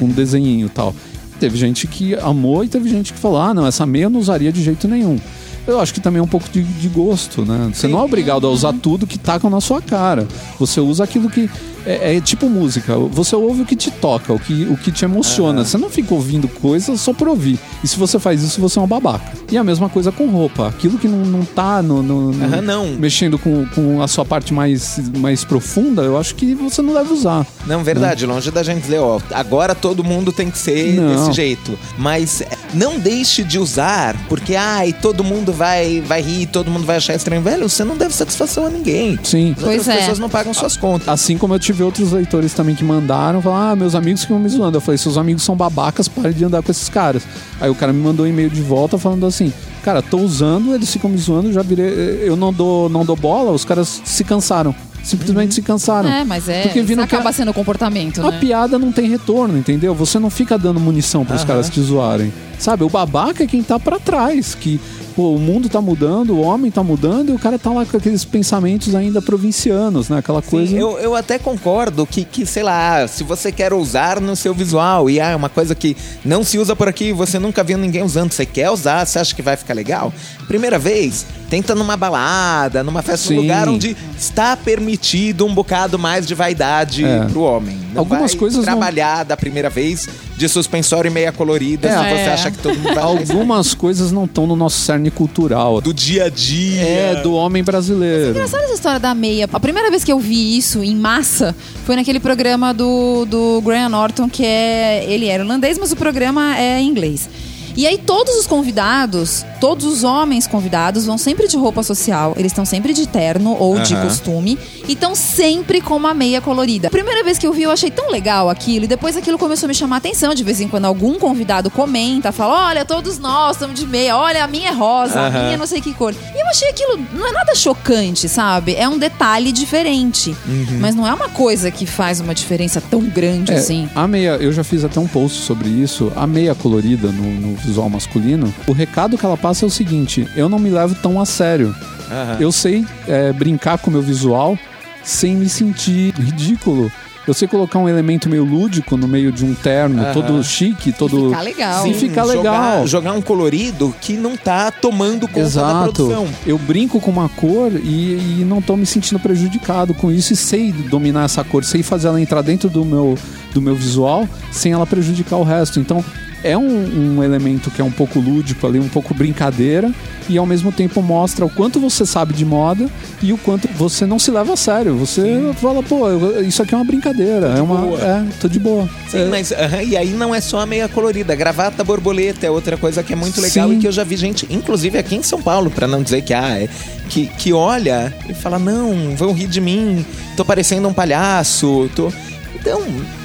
S1: com um desenhinho e tal. Teve gente que amou e teve gente que falou: ah, não, essa meia eu não usaria de jeito nenhum. Eu acho que também é um pouco de, de gosto, né? Você não é obrigado a usar tudo que tacam na sua cara. Você usa aquilo que. É, é tipo música. Você ouve o que te toca, o que, o que te emociona. Você não fica ouvindo coisas só por ouvir. E se você faz isso, você é um babaca. E a mesma coisa com roupa. Aquilo que não, não tá no, no- no-
S3: não.
S1: mexendo com, com a sua parte mais, mais profunda, eu acho que você não deve usar.
S3: Não, verdade, longe da gente dizer, ó, agora todo mundo tem que ser
S1: Não.
S3: desse jeito. Mas é, não deixe de usar, porque, ai, todo mundo vai, vai rir, todo mundo vai achar estranho. Velho, você não deve satisfação a ninguém.
S1: Sim.
S3: As
S2: Pois
S3: outras
S2: é.
S3: pessoas não pagam suas contas.
S1: Assim como eu tive outros leitores também que mandaram, falaram, ah, meus amigos ficam me zoando. Eu falei, seus amigos são babacas, pare de andar com esses caras. Aí o cara me mandou um e-mail de volta falando assim, cara, tô usando, eles ficam me zoando, já virei, eu não dou, não dou bola, os caras se cansaram. Simplesmente se cansaram.
S2: É, mas é.
S1: Porque
S2: Isso
S1: viram que
S2: acaba
S1: a-
S2: sendo o comportamento,
S1: A
S2: né?
S1: piada não tem retorno, entendeu? Você não fica dando munição pros caras te zoarem. Sabe, o babaca é quem tá pra trás, que pô, o mundo tá mudando, o homem tá mudando e o cara tá lá com aqueles pensamentos ainda provincianos, né? Aquela coisa.
S3: Sim, eu, eu até concordo que, que, sei lá, se você quer usar no seu visual e ah, é uma coisa que não se usa por aqui, você nunca viu ninguém usando, você quer usar, você acha que vai ficar legal? Primeira vez, tenta numa balada, numa festa,
S1: Sim.
S3: num lugar onde está permitido um bocado mais de vaidade
S1: É.
S3: pro homem. Não
S1: Algumas
S3: vai
S1: coisas não-
S3: trabalhar da primeira vez de suspensório e meia colorida,
S1: É.
S3: se você
S2: É.
S3: acha que todo mundo vai.
S1: Algumas coisas não estão no nosso cerne cultural.
S3: do dia a dia.
S1: É, do homem brasileiro.
S2: Engraçado essa história da meia. A primeira vez que eu vi isso em massa foi naquele programa do, do Graham Norton, que é. Ele era irlandês, mas o programa é em inglês. E aí todos os convidados, todos os homens convidados vão sempre de roupa social, eles estão sempre de terno ou de
S3: Aham.
S2: costume e estão sempre com uma meia colorida. Primeira vez que eu vi, eu achei tão legal aquilo e depois aquilo começou a me chamar a atenção. De vez em quando algum convidado comenta, fala: "Olha, todos nós estamos de meia. Olha, a minha é rosa, a
S3: Aham.
S2: minha não sei que cor". E eu achei aquilo não é nada chocante, sabe? É um detalhe diferente,
S3: Uhum.
S2: mas não é uma coisa que faz uma diferença tão grande
S1: É,
S2: assim.
S1: a meia, eu já fiz até um post sobre isso. A meia colorida no, no visual masculino, o recado que ela passa é o seguinte: eu não me levo tão a sério.
S3: Aham.
S1: Eu sei é, brincar com o meu visual sem me sentir ridículo. Eu sei colocar um elemento meio lúdico no meio de um terno,
S3: Aham.
S1: todo chique, todo.
S2: ficar legal.
S1: Sim, fica legal.
S3: Jogar, jogar um colorido que não tá tomando conta da
S1: Exato.
S3: produção.
S1: Eu brinco com uma cor e, e não tô me sentindo prejudicado com isso e sei dominar essa cor, sei fazer ela entrar dentro do meu, do meu visual sem ela prejudicar o resto. Então é um, um elemento que é um pouco lúdico ali, um pouco brincadeira e ao mesmo tempo mostra o quanto você sabe de moda e o quanto você não se leva a sério. Você fala, pô, eu- isso aqui é uma brincadeira, é uma,
S3: boa.
S1: é, tô de boa.
S3: Sim,
S1: É,
S3: mas aham, e aí não é só a meia colorida, gravata borboleta é outra coisa que é muito legal
S1: Sim.
S3: e que eu já vi gente, inclusive aqui em São Paulo, pra não dizer que ah, é, que, que olha e fala não, vão rir de mim, tô parecendo um palhaço, tô. Então,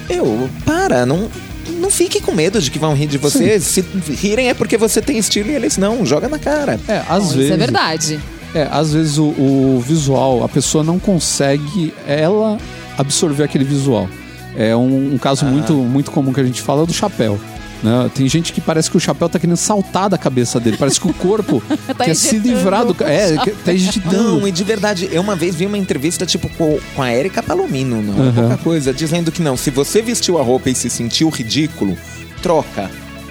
S3: eu para, não não fique com medo de que vão rir de você. Se rirem é porque você tem estilo e eles não, joga na cara.
S1: é, às
S2: Bom,
S1: vezes.
S2: Isso é verdade.
S1: É, às vezes o, o visual, a pessoa não consegue ela absorver aquele visual. É um, um caso muito, muito comum que a gente fala do chapéu. Né? Tem gente que parece que o chapéu tá querendo saltar da cabeça dele. Parece que o corpo
S2: Tá
S1: quer se livrar do. É, que- tá agitando.
S3: Não, e de verdade, eu uma vez vi uma entrevista, tipo, com, com a Erika Palomino, não é
S1: Aham.
S3: pouca coisa, dizendo que não, se você vestiu a roupa e se sentiu ridículo, troca.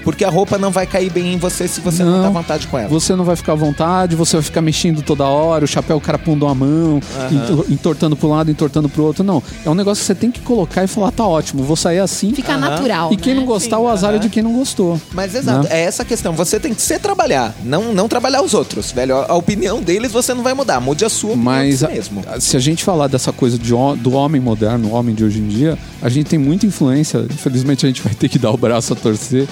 S3: Porque a roupa não vai cair bem em você se você não,
S1: Não.
S3: tá à vontade com ela.
S1: Você não vai ficar à vontade, você vai ficar mexendo toda hora, o chapéu o cara pondo a mão, entor- entortando pro lado, entortando pro outro. Não, é um negócio que você tem que colocar e falar, tá ótimo, vou sair assim.
S2: Fica natural.
S1: E quem
S2: né?
S1: não gostar, o azar é de quem não gostou.
S3: Mas exato,
S1: Né?
S3: é essa a questão. Você tem que se trabalhar, não, não trabalhar os outros, velho. A, opinião deles você não vai mudar, mude a sua opinião
S1: Mas a-
S3: si mesmo.
S1: a- se a gente falar dessa coisa de, do homem moderno, o homem de hoje em dia, a gente tem muita influência. Infelizmente a gente vai ter que dar o braço a torcer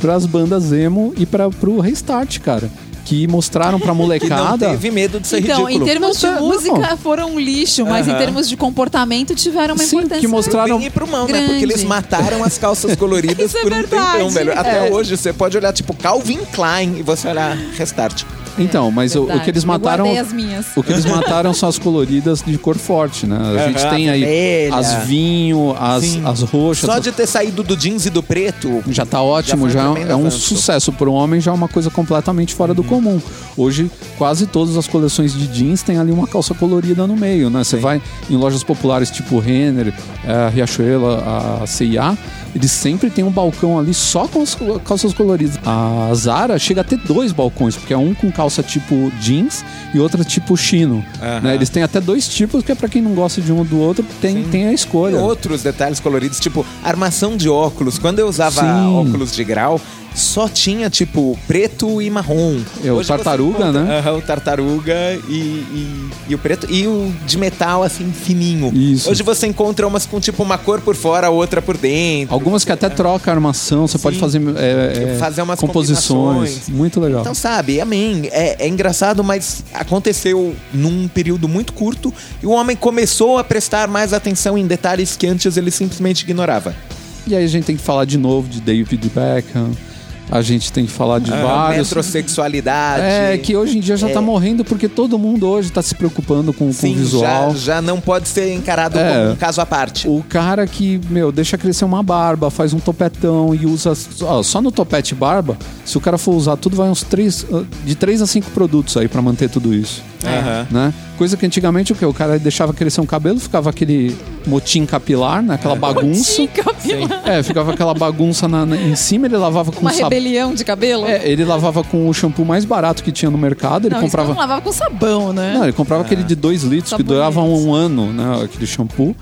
S1: para as bandas emo e para pro Restart, cara. Que mostraram pra
S3: Que não
S1: molecada.
S3: teve medo de ser
S2: Então,
S3: ridículo.
S2: em termos de
S1: Não, não.
S2: música, foram um lixo, mas em
S3: Aham.
S2: termos de comportamento tiveram uma
S1: Sim,
S2: importância.
S1: que mostraram-
S3: e pro mal, né? Porque eles mataram as calças coloridas
S2: Isso é
S3: por um
S2: verdade.
S3: tempão, velho. Até
S1: É.
S3: hoje você pode olhar, tipo, Calvin Klein e você olhar Restart.
S1: Então, mas o, o que eles mataram.
S2: guardei as minhas.
S1: O que eles mataram são as coloridas de cor forte, né? A gente tem aí
S3: vermelha.
S1: as vinho, as,
S3: Sim.
S1: as roxas.
S3: Só de ter saído do jeans e do preto.
S1: Já tá ótimo,
S3: Já
S1: já,
S3: um
S1: é um
S3: avanço.
S1: sucesso. Para um homem já é uma coisa completamente fora do comum. Hoje, quase todas as coleções de jeans têm ali uma calça colorida no meio, né? Você vai em lojas populares tipo Renner, eh, Riachuelo, a C&A, eles sempre têm um balcão ali só com as calças coloridas. A Zara chega a ter dois balcões, porque é um com calça tipo jeans e outra tipo chino.
S3: Aham.
S1: né? Eles têm até dois tipos, que é para quem não gosta de um ou do outro, tem, tem a
S3: E
S1: escolha.
S3: outros detalhes coloridos, tipo armação de óculos. Quando eu usava
S1: Sim.
S3: óculos de grau, só tinha, tipo, preto e marrom.
S1: É, o tartaruga,
S3: encontra-
S1: né?
S3: Aham, o tartaruga e, e, e o preto. E o de metal, assim, fininho.
S1: Isso.
S3: Hoje você encontra umas com, tipo, uma cor por fora, outra por dentro.
S1: Algumas que até troca a armação, você pode fazer, é, é,
S3: Fazer umas
S1: composições. Muito legal.
S3: Então, sabe, amém. É, é engraçado, mas aconteceu num período muito curto e o homem começou a prestar mais atenção em detalhes que antes ele simplesmente ignorava.
S1: E aí a gente tem que falar de novo de David Beckham. A gente tem que falar de
S3: Ah,
S1: vários.
S3: Metrosexualidade.
S1: É, que hoje em dia já tá morrendo porque todo mundo hoje tá se preocupando com, com o visual.
S3: Já, já não pode ser encarado
S1: É.
S3: como um caso à parte.
S1: O cara que, meu, deixa crescer uma barba, faz um topetão e usa. ó, só no topete barba, se o cara for usar tudo, vai uns três, ah, de 3 a 5 produtos aí pra manter tudo isso.
S3: Aham.
S1: Né? Coisa que antigamente o que? O cara deixava crescer um cabelo, ficava aquele motim capilar, né? Aquela bagunça.
S2: Sim, cabelo.
S1: É, ficava aquela bagunça na- na- em cima, ele lavava com
S2: Uma
S1: sabão.
S2: Rebelião de cabelo?
S1: É, ele lavava com o shampoo mais barato que tinha no mercado, ele
S2: não,
S1: comprava.
S2: não lavava com sabão, né?
S1: Não, ele comprava aquele de 2 litros que
S2: Sabonete.
S1: durava um ano, né? Aquele shampoo.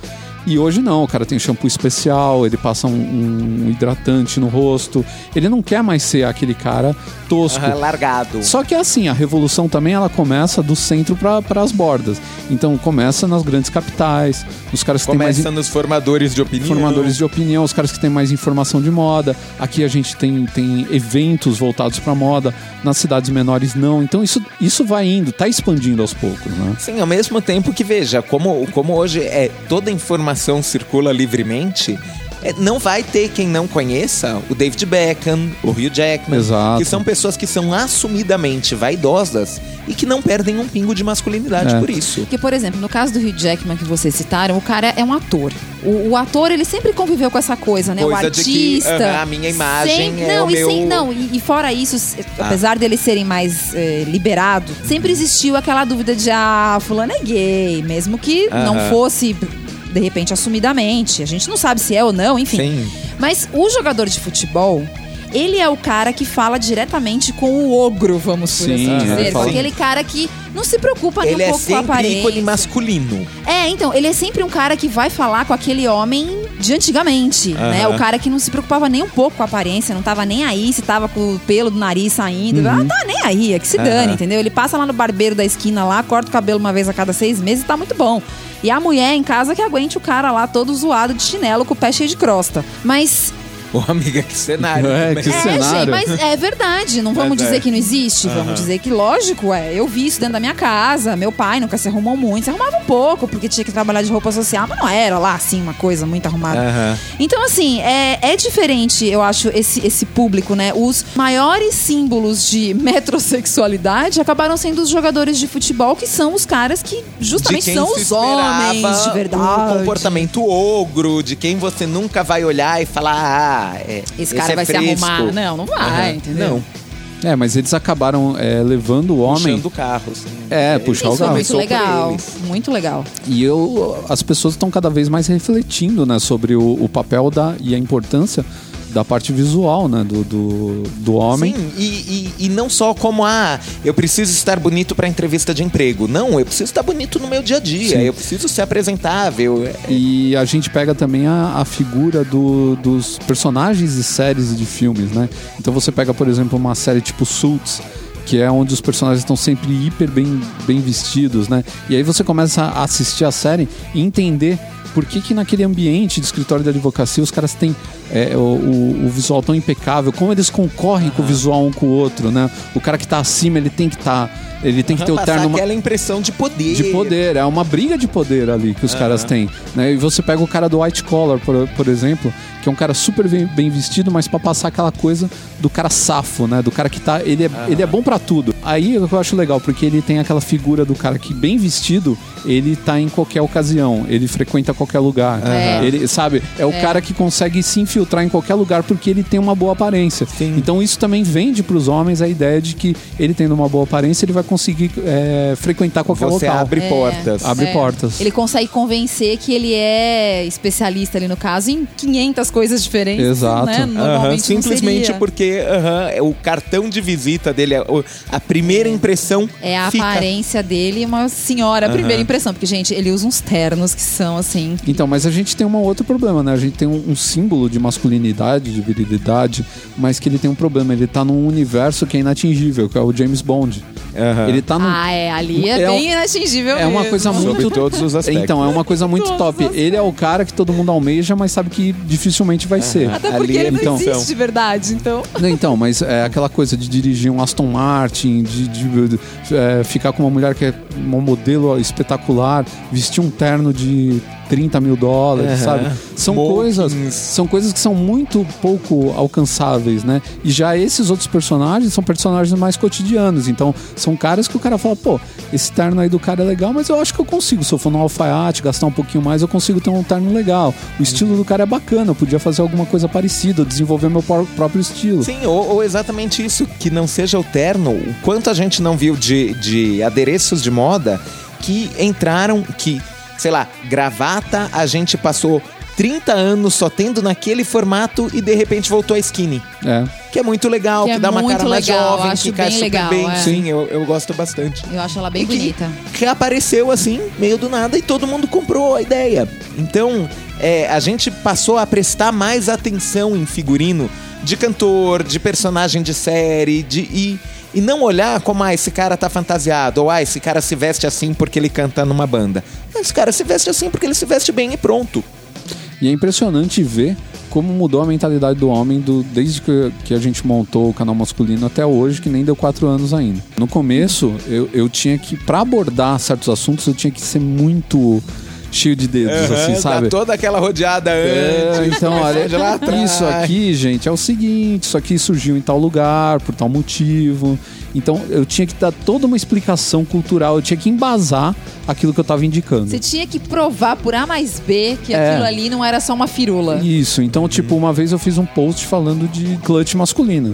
S1: E hoje não, o cara tem shampoo especial, ele passa um, um hidratante no rosto. Ele não quer mais ser aquele cara tosco.
S3: Aham, largado.
S1: Só que é assim, a revolução também ela começa do centro para as bordas. Então começa nas grandes capitais, os caras que têm mais
S3: Começa nos formadores de opinião.
S1: formadores de opinião, os caras que têm mais informação de moda. Aqui a gente tem, tem eventos voltados para moda, nas cidades menores não. Então isso, isso vai indo, tá expandindo aos poucos, né?
S3: Sim, ao mesmo tempo que, veja, como, como hoje é toda a informação circula livremente, é, não vai ter quem não conheça o David Beckham, o Hugh Jackman,
S1: Exato.
S3: que são pessoas que são assumidamente vaidosas e que não perdem um pingo de masculinidade
S1: É.
S3: por isso.
S2: Porque, por exemplo, no caso do Hugh Jackman que vocês citaram, o cara é um ator. O, o ator, ele sempre conviveu com essa coisa, né? o
S3: Coisa de que,
S2: artista.
S3: aham, a minha imagem
S2: Sem-
S3: é
S2: não,
S3: o
S2: e
S3: meu-
S2: sem- não, e, e fora isso,
S3: Ah.
S2: apesar deles serem mais eh, liberados, sempre existiu aquela dúvida de, ah, fulano é gay, mesmo que não fosse, de repente, assumidamente. A gente não sabe se é ou não, enfim.
S3: Sim.
S2: Mas o jogador de futebol, ele é o cara que fala diretamente com o ogro, vamos por
S1: Sim,
S2: assim
S1: ele
S2: dizer. Com
S1: fala-
S2: aquele cara que não se preocupa nem
S3: Ele
S2: um
S3: é
S2: pouco com a
S3: sempre
S2: aparência.
S3: ícone masculino.
S2: É, então, ele é sempre um cara que vai falar com aquele homem de antigamente, né? O cara que não se preocupava nem um pouco com a aparência, não tava nem aí se tava com o pelo do nariz saindo. Ah, tá nem aí, é que se dane, entendeu? Ele passa lá no barbeiro da esquina lá, corta o cabelo uma vez a cada seis meses e tá muito bom. E a mulher em casa que aguente o cara lá todo zoado de chinelo com o pé cheio de crosta. Mas
S3: Ô, amiga, que cenário.
S1: É, que
S2: é,
S1: cenário.
S2: gente, mas é verdade. Não vamos
S3: Mas é.
S2: dizer que não existe. Vamos dizer que, lógico, é. Eu vi isso dentro da minha casa. Meu pai nunca se arrumou muito. Se arrumava um pouco, porque tinha que trabalhar de roupa social, mas não era lá, assim, uma coisa muito arrumada.
S3: Aham.
S2: Então, assim, é, é diferente, eu acho, esse, esse público, né? Os maiores símbolos de metrosexualidade acabaram sendo os jogadores de futebol, que são os caras que justamente são os homens de verdade.
S3: Um comportamento ogro, de quem você nunca vai olhar e falar, ah, é,
S2: Esse cara
S3: é
S2: vai se
S3: fresco.
S2: arrumar. Não, não vai,
S3: Aham.
S2: entendeu?
S3: Não,
S1: É, mas eles acabaram é, levando o homem.
S3: puxando o carro. Assim.
S1: É, puxar o
S2: Isso é
S1: carro.
S2: muito legal. Muito legal.
S1: E eu, as pessoas estão cada vez mais refletindo né, sobre o, o papel da, e a importância da parte visual, né? Do, do, do homem.
S3: Sim, e, e, e não só como, ah, eu preciso estar bonito para entrevista de emprego. Não, eu preciso estar bonito no meu dia a dia,
S1: Sim.
S3: eu preciso ser apresentável.
S1: E a gente pega também a, a figura do- dos personagens de séries e de filmes, né? Então você pega, por exemplo, uma série tipo Suits, que é onde os personagens estão sempre hiper bem, bem vestidos, né? E aí você começa a assistir a série e entender por que, que naquele ambiente de escritório de advocacia os caras têm é, o, o- o visual tão impecável, como eles concorrem com o visual um com o outro, né? O cara que tá acima, ele tem que estar. ele tem que ter o
S3: Passar
S1: terno
S3: aquela impressão de poder.
S1: de poder, é uma briga de poder ali que os caras têm. Né? E você pega o cara do White Collar, por, por exemplo, que é um cara super bem, bem vestido, mas pra passar aquela coisa do cara safo, né? Do cara que tá. Ele é, ele é bom pra tudo. Aí é o que eu acho legal, porque ele tem aquela figura do cara que, bem vestido, ele tá em qualquer ocasião, ele frequenta qualquer lugar.
S2: É.
S1: Ele, sabe, é o cara que consegue se infiltrar em qualquer lugar porque ele tem uma boa aparência.
S3: Sim.
S1: Então isso também vende pros homens a ideia de que ele tendo uma boa aparência, ele vai conseguir é, frequentar qualquer
S3: Você
S1: local.
S3: abre
S2: É.
S3: portas.
S1: Abre portas.
S2: Ele consegue convencer que ele é especialista ali no caso em 500 coisas diferentes.
S1: Exato.
S2: Né? Normalmente não
S3: simplesmente porque aham, é o cartão de visita dele, é o- a primeira impressão
S2: É a
S3: fica.
S2: aparência dele, uma senhora, a primeira impressão. Porque, gente, ele usa uns ternos que são assim.
S1: Então, mas a gente tem um outro problema, né? A gente tem um, um símbolo de masculinidade, de virilidade, mas que ele tem um problema. Ele tá num universo que é inatingível, que é o James Bond.
S3: Aham.
S1: Ele tá num.
S2: Ah, é, ali é,
S1: É um-
S2: bem inatingível.
S1: É uma
S2: mesmo.
S1: coisa
S3: Sobre
S1: muito.
S3: todos os aspectos.
S1: Então, é uma coisa muito
S2: Todos
S1: top. Ele é o cara que todo mundo almeja, mas sabe que dificilmente vai ser.
S2: Até
S3: Ali
S2: porque
S3: é
S2: ele não
S1: então.
S2: existe de verdade, então.
S1: Não, Então, mas é aquela coisa de dirigir um Aston Martin, de, de, de, é, ficar com uma mulher que é um modelo espetacular, vestir um terno de 30 mil dólares,
S3: Aham.
S1: sabe? São coisas, são coisas que são muito pouco alcançáveis, né? E já esses outros personagens são personagens mais cotidianos. Então, são caras que o cara fala, pô, esse terno aí do cara é legal, mas eu acho que eu consigo. Se eu for no alfaiate, gastar um pouquinho mais, eu consigo ter um terno legal. O estilo do cara é bacana, eu podia fazer alguma coisa parecida, desenvolver meu pró- próprio estilo.
S3: Sim, ou, ou exatamente isso, que não seja o terno. O quanto a gente não viu de, de adereços de moda que entraram, que, sei lá, gravata, a gente passou 30 anos só tendo naquele formato e de repente voltou a skinny.
S1: É.
S3: Que é muito legal,
S2: Que
S3: que,
S2: é
S3: dá uma cara mais
S2: legal,
S3: jovem,
S2: acho
S3: que cai
S2: bem
S3: super
S2: legal,
S3: bem.
S2: é.
S3: Sim, eu, eu gosto bastante.
S2: Eu acho ela bem
S3: E que-
S2: bonita.
S3: Que apareceu assim, meio do nada, e todo mundo comprou a ideia. Então, é, a gente passou a prestar mais atenção em figurino de cantor, de personagem de série, de e, e não olhar como, ah, esse cara tá fantasiado, ou ah, esse cara se veste assim porque ele canta numa banda. Esse cara se veste assim porque ele se veste bem e pronto.
S1: E é impressionante ver como mudou a mentalidade do homem do, desde que, que a gente montou o canal masculino até hoje, que nem deu quatro anos ainda. No começo, eu, eu tinha que, pra abordar certos assuntos, eu tinha que ser muito cheio de dedos, assim,
S3: Aham,
S1: sabe?
S3: Dá toda aquela rodeada
S1: É,
S3: antes.
S1: então, olha, isso aqui, gente, é o seguinte, isso aqui surgiu em tal lugar, por tal motivo. Então, eu tinha que dar toda uma explicação cultural, eu tinha que embasar aquilo que eu estava indicando.
S2: Você tinha que provar por A mais B que
S1: É.
S2: aquilo ali não era só uma firula.
S1: Isso, então, tipo, uma vez eu fiz um post falando de clutch masculino.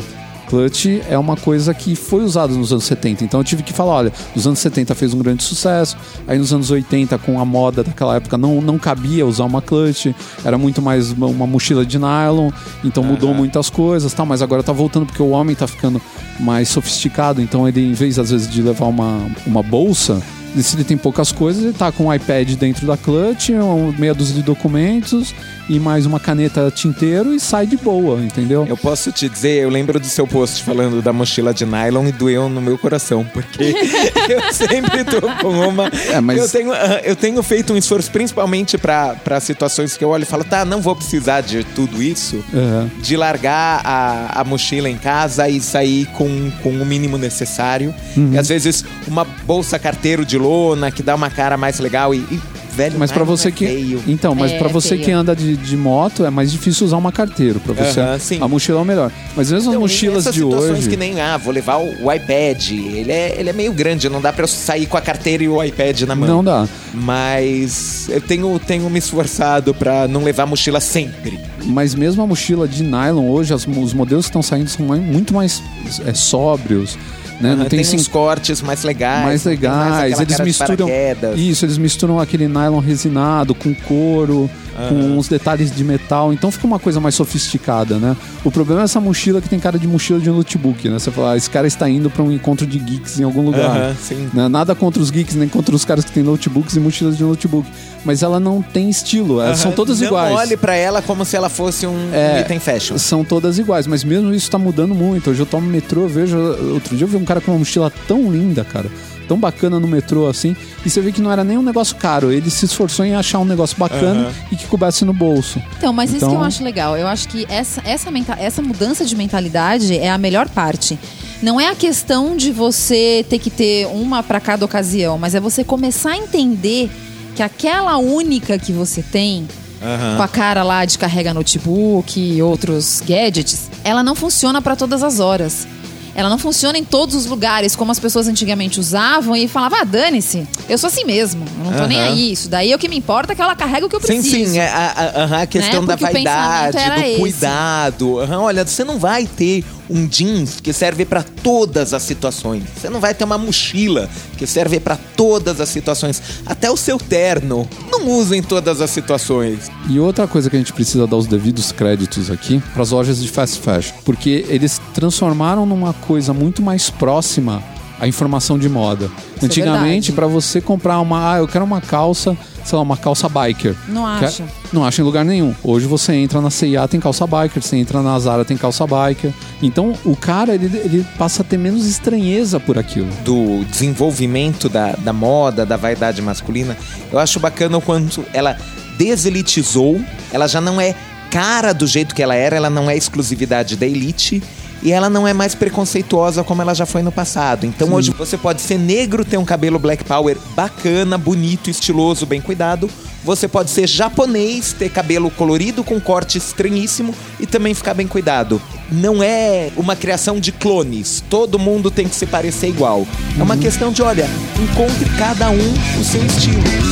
S1: Clutch é uma coisa que foi usada nos anos 70. Então eu tive que falar, olha, nos anos 70 fez um grande sucesso. Aí nos anos 80, com a moda daquela época, não, não cabia usar uma clutch. Era muito mais uma, uma mochila de nylon. Então mudou muitas coisas, tá? Mas agora tá voltando porque o homem tá ficando mais sofisticado. Então ele, em vez, às vezes, de levar uma, uma bolsa, se ele tem poucas coisas, ele tá com um iPad dentro da clutch, um- meia dúzia de documentos e mais uma caneta tinteiro e sai de boa, entendeu?
S3: Eu posso te dizer, eu lembro do seu post falando da mochila de nylon e doeu no meu coração, porque eu sempre tô com uma.
S1: É, mas-
S3: eu, tenho, ah, eu tenho feito um esforço, principalmente para situações que eu olho e falo, tá, não vou precisar de tudo isso,
S1: É.
S3: de largar a, a mochila em casa e sair com, com o mínimo necessário.
S1: Uhum.
S3: E às vezes uma bolsa carteiro de lona que dá uma cara mais legal e. e, velho,
S1: Mas pra
S3: nylon
S1: você
S3: é
S1: que
S3: feio.
S1: então, mas
S2: É,
S1: pra você
S2: feio.
S1: que anda de, de moto é mais difícil usar uma carteira para você.
S3: Aham, sim.
S1: A mochila é o melhor. Mas mesmo as
S3: Então,
S1: mochilas
S3: nessas
S1: de
S3: situações
S1: hoje,
S3: que nem, ah, vou levar o, iPad. Ele é, ele é meio grande, não dá pra eu sair com a carteira e o iPad na mão.
S1: não dá.
S3: Mas eu tenho, tenho me esforçado pra não levar mochila sempre.
S1: Mas mesmo a mochila de nylon hoje, as- os modelos que estão saindo são muito mais é, sóbrios, né? Não
S3: Ah,
S1: tem,
S3: tem
S1: sim-
S3: uns cortes mais legais.
S1: mais
S3: não mais
S1: legais.
S3: aquela
S1: Eles misturam isso, eles misturam aquele nylon resinado com couro. Com uns detalhes de metal. Então fica uma coisa mais sofisticada, né? O problema é essa mochila que tem cara de mochila de notebook, né? Você fala, ah, esse cara está indo para um encontro de geeks em algum lugar.
S3: Sim.
S1: Né? Nada contra os geeks, nem contra os caras que têm notebooks e mochilas de notebook. Mas ela não tem estilo, elas são todas
S3: não
S1: iguais.
S3: olhe pra ela como se ela fosse um
S1: É.
S3: item fashion.
S1: São todas iguais, mas mesmo isso tá mudando muito. Hoje eu tomo metrô, eu vejo. Outro dia eu vi um cara com uma mochila tão linda, cara. Tão bacana no metrô assim. E você vê que não era nem um negócio caro. Ele se esforçou em achar um negócio bacana
S3: Aham.
S1: e que coubesse no bolso.
S2: Então, mas isso que
S1: Então-
S2: eu acho legal. Eu acho que essa, essa, menta- essa mudança de mentalidade é a melhor parte. Não é a questão de você ter que ter uma para cada ocasião, mas é você começar a entender que aquela única que você tem,
S3: Aham.
S2: com a cara lá de carrega notebook e outros gadgets, ela não funciona para todas as horas. Ela não funciona em todos os lugares, como as pessoas antigamente usavam e falavam, ah, dane-se, eu sou assim mesmo, eu não tô nem
S3: Aham.
S2: aí. Isso daí é o que me importa, é que ela carrega o que eu
S3: Sim,
S2: preciso.
S3: sim, é a, a- a questão
S2: Né?
S3: da vaidade, do
S2: esse.
S3: cuidado. Aham, olha, você não vai ter um jeans que serve pra todas as situações. Você não vai ter uma mochila que serve pra todas as situações. Até o seu terno não usa em todas as situações.
S1: E outra coisa que a gente precisa dar os devidos créditos aqui para as lojas de fast fashion, porque eles transformaram numa coisa muito mais próxima a informação de moda.
S2: é
S1: Antigamente,
S2: verdade.
S1: para você comprar uma, ah, eu quero uma calça, sei lá, uma calça biker.
S2: Não
S1: Quer-
S2: acha.
S1: Não acha em lugar nenhum. Hoje você entra na CIA, tem calça biker, você entra na Zara, tem calça biker. Então, o cara, ele, ele passa a ter menos estranheza por aquilo.
S3: do desenvolvimento da, da moda, da vaidade masculina, eu acho bacana o quanto ela deselitizou, ela já não é cara do jeito que ela era, ela não é exclusividade da elite. E ela não é mais preconceituosa como ela já foi no passado. Então hoje você pode ser negro, ter um cabelo black power bacana, bonito, estiloso, bem cuidado. Você pode ser japonês, ter cabelo colorido com corte estranhíssimo e também ficar bem cuidado. Não é uma criação de clones. Todo mundo tem que se parecer igual. É uma questão de, olha, encontre cada um o seu estilo.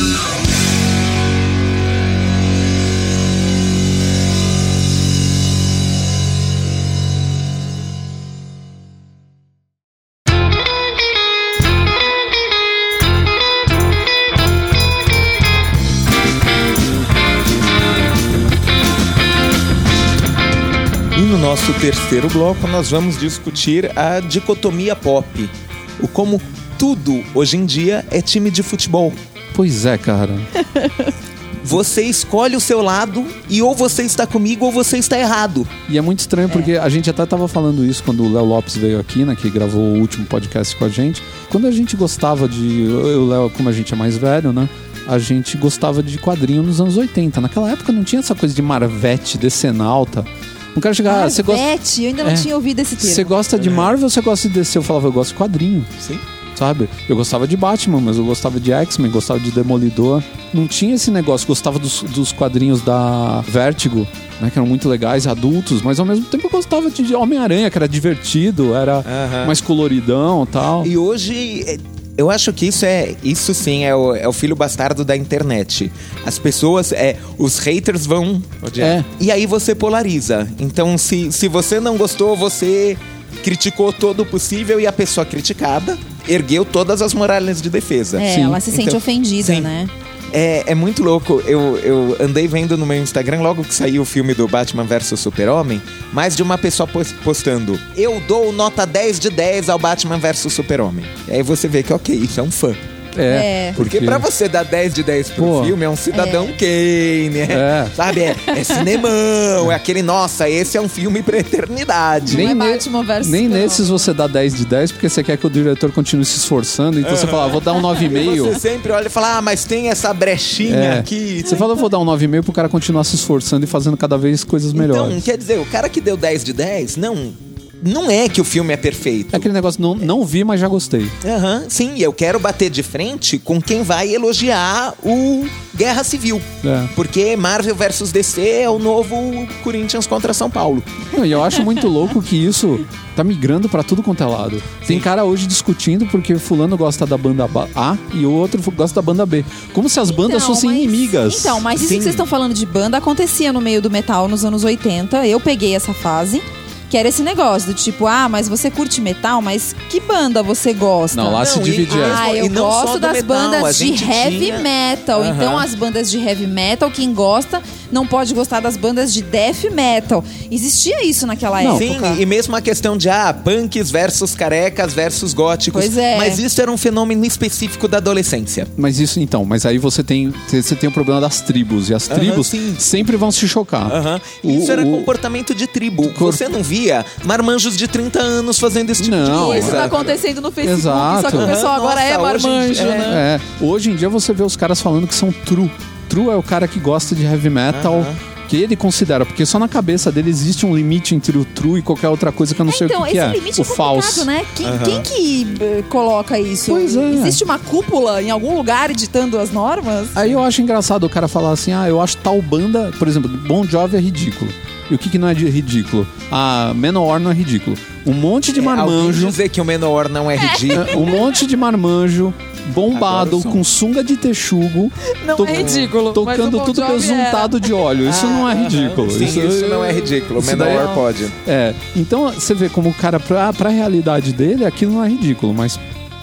S3: Nosso terceiro bloco nós vamos discutir a dicotomia pop. O como tudo hoje em dia é time de futebol.
S1: Pois é, cara.
S3: Você escolhe o seu lado e ou você está comigo ou você está errado.
S1: E é muito estranho porque a gente até tava falando isso quando o Léo Lopes veio aqui, né? Que gravou o último podcast com a gente. Quando a gente gostava de. Eu o Léo, como a gente é mais velho, né? A gente gostava de quadrinho nos anos 80. Naquela época não tinha essa coisa de Marvete, Decenalta. Um cara chegar, ah, você gosta.
S2: Marvete, eu ainda não
S1: É.
S2: tinha ouvido esse termo.
S1: Você gosta de Marvel ou você gosta de DC? Eu falava, eu gosto de quadrinho.
S3: Sim.
S1: Sabe? Eu gostava de Batman, mas eu gostava de X-Men, gostava de Demolidor. Não tinha esse negócio, gostava dos, dos quadrinhos da Vertigo, né? Que eram muito legais, adultos, mas ao mesmo tempo eu gostava de Homem-Aranha, que era divertido, era
S3: Aham.
S1: mais coloridão e tal.
S3: E hoje, é, eu acho que isso é. Isso sim é o, é o filho bastardo da internet. As pessoas, é, os haters vão.
S1: É.
S3: E aí você polariza. Então, se, se você não gostou, você criticou todo o possível e a pessoa criticada ergueu todas as muralhas de defesa.
S2: É,
S1: Sim.
S2: ela se sente
S3: Então,
S2: ofendida,
S3: sim.
S2: né?
S3: É, é muito louco. Eu, eu andei vendo no meu Instagram, logo que saiu o filme do Batman vs Super-Homem, mais de uma pessoa pos- postando: Eu dou nota 10 de 10 ao Batman vs Super-Homem. E aí você vê que, ok, isso é um fã.
S2: É.
S3: Porque pra você dar 10 de 10 pro
S1: Pô.
S3: filme, é um cidadão Kane, é,
S1: É.
S3: sabe? É, é cinemão, é aquele, nossa, esse é um filme pra eternidade.
S2: Nem- é
S1: ne-
S2: Batman versus
S1: nem nesses você dá 10 de 10, porque você quer que o diretor continue se esforçando. Então você fala, ah, vou dar um
S3: Você
S1: 9,5.
S3: sempre olha e fala, ah, mas tem essa brechinha
S1: É.
S3: aqui.
S1: Você fala, eu vou dar um 9,5 pro cara continuar se esforçando e fazendo cada vez coisas melhores.
S3: Então, quer dizer, o cara que deu 10 de 10, não, não é que o filme é perfeito.
S1: É aquele negócio, não, não vi, mas já gostei.
S3: Aham, sim, eu quero bater de frente com quem vai elogiar o Guerra Civil.
S1: É.
S3: Porque Marvel vs DC é o novo Corinthians contra São Paulo.
S1: E eu acho muito louco que isso tá migrando pra tudo quanto é lado. Tem cara hoje discutindo porque fulano gosta da banda ba- A e o outro gosta da banda B. Como se as bandas
S2: Então,
S1: fossem
S2: mas-
S1: inimigas.
S2: Então, mas isso
S3: Sim.
S2: que vocês estão falando de banda acontecia no meio do metal nos anos 80. Eu peguei essa fase. Que era esse negócio do tipo, ah, mas você curte metal, mas que banda você gosta?
S1: Não, lá se
S3: Não, e-
S1: dividia.
S3: e-
S2: Ah, eu gosto das
S3: metal,
S2: bandas de heavy
S3: tinha-
S2: metal.
S3: Aham.
S2: Então, as bandas de heavy metal, quem gosta, não pode gostar das bandas de death metal. Existia isso naquela
S1: Não.
S3: Sim,
S2: época.
S3: e mesmo a questão de ah, punks versus carecas versus góticos.
S2: Pois é.
S3: Mas isso era um fenômeno específico da adolescência.
S1: Mas isso então, mas aí você tem, você tem o problema das tribos. E as
S3: Aham,
S1: tribos
S3: sim.
S1: sempre vão se chocar.
S3: Aham.
S1: O-
S3: Isso era
S1: o-
S3: comportamento de tribo.
S1: corpo-
S3: Você não via marmanjos de 30 anos fazendo esse tipo
S1: Não,
S3: de
S2: Isso
S3: coisa.
S2: tá acontecendo no Facebook,
S1: Exato.
S2: só que o pessoal
S3: Aham,
S2: agora é
S3: nossa, hoje em
S2: marmanjo,
S3: dia-
S2: né?
S1: É, hoje em dia você vê os caras falando que são true. True é o cara que gosta de heavy metal.
S3: Aham.
S1: Que ele considera, porque só na cabeça dele existe um limite entre o true e qualquer outra coisa que eu não sei
S2: então,
S1: o que, que
S2: esse
S1: é.
S2: limite
S1: o
S2: é
S1: falso.
S2: né? Quem,
S3: Aham.
S2: quem que eh, coloca isso?
S1: Pois é.
S2: Existe uma cúpula em algum lugar ditando as normas?
S1: Aí eu acho engraçado o cara falar assim: ah, eu acho tal banda, por exemplo, Bon Jovi é ridículo. E o que, que não é de ridículo? A Menor não é ridículo. Um monte de
S3: É,
S1: marmanjo.
S3: dizer que o Menor não é ridículo.
S1: é, um monte de marmanjo bombado com sunga de texugo
S2: Não
S1: to-
S2: é ridículo.
S1: tocando tudo besuntado de óleo isso não é ridículo
S3: Sim, isso, não é ridículo. O
S1: isso
S3: Menor
S1: é-
S3: pode.
S1: é então você vê como o cara pra, pra realidade dele aquilo não é ridículo mas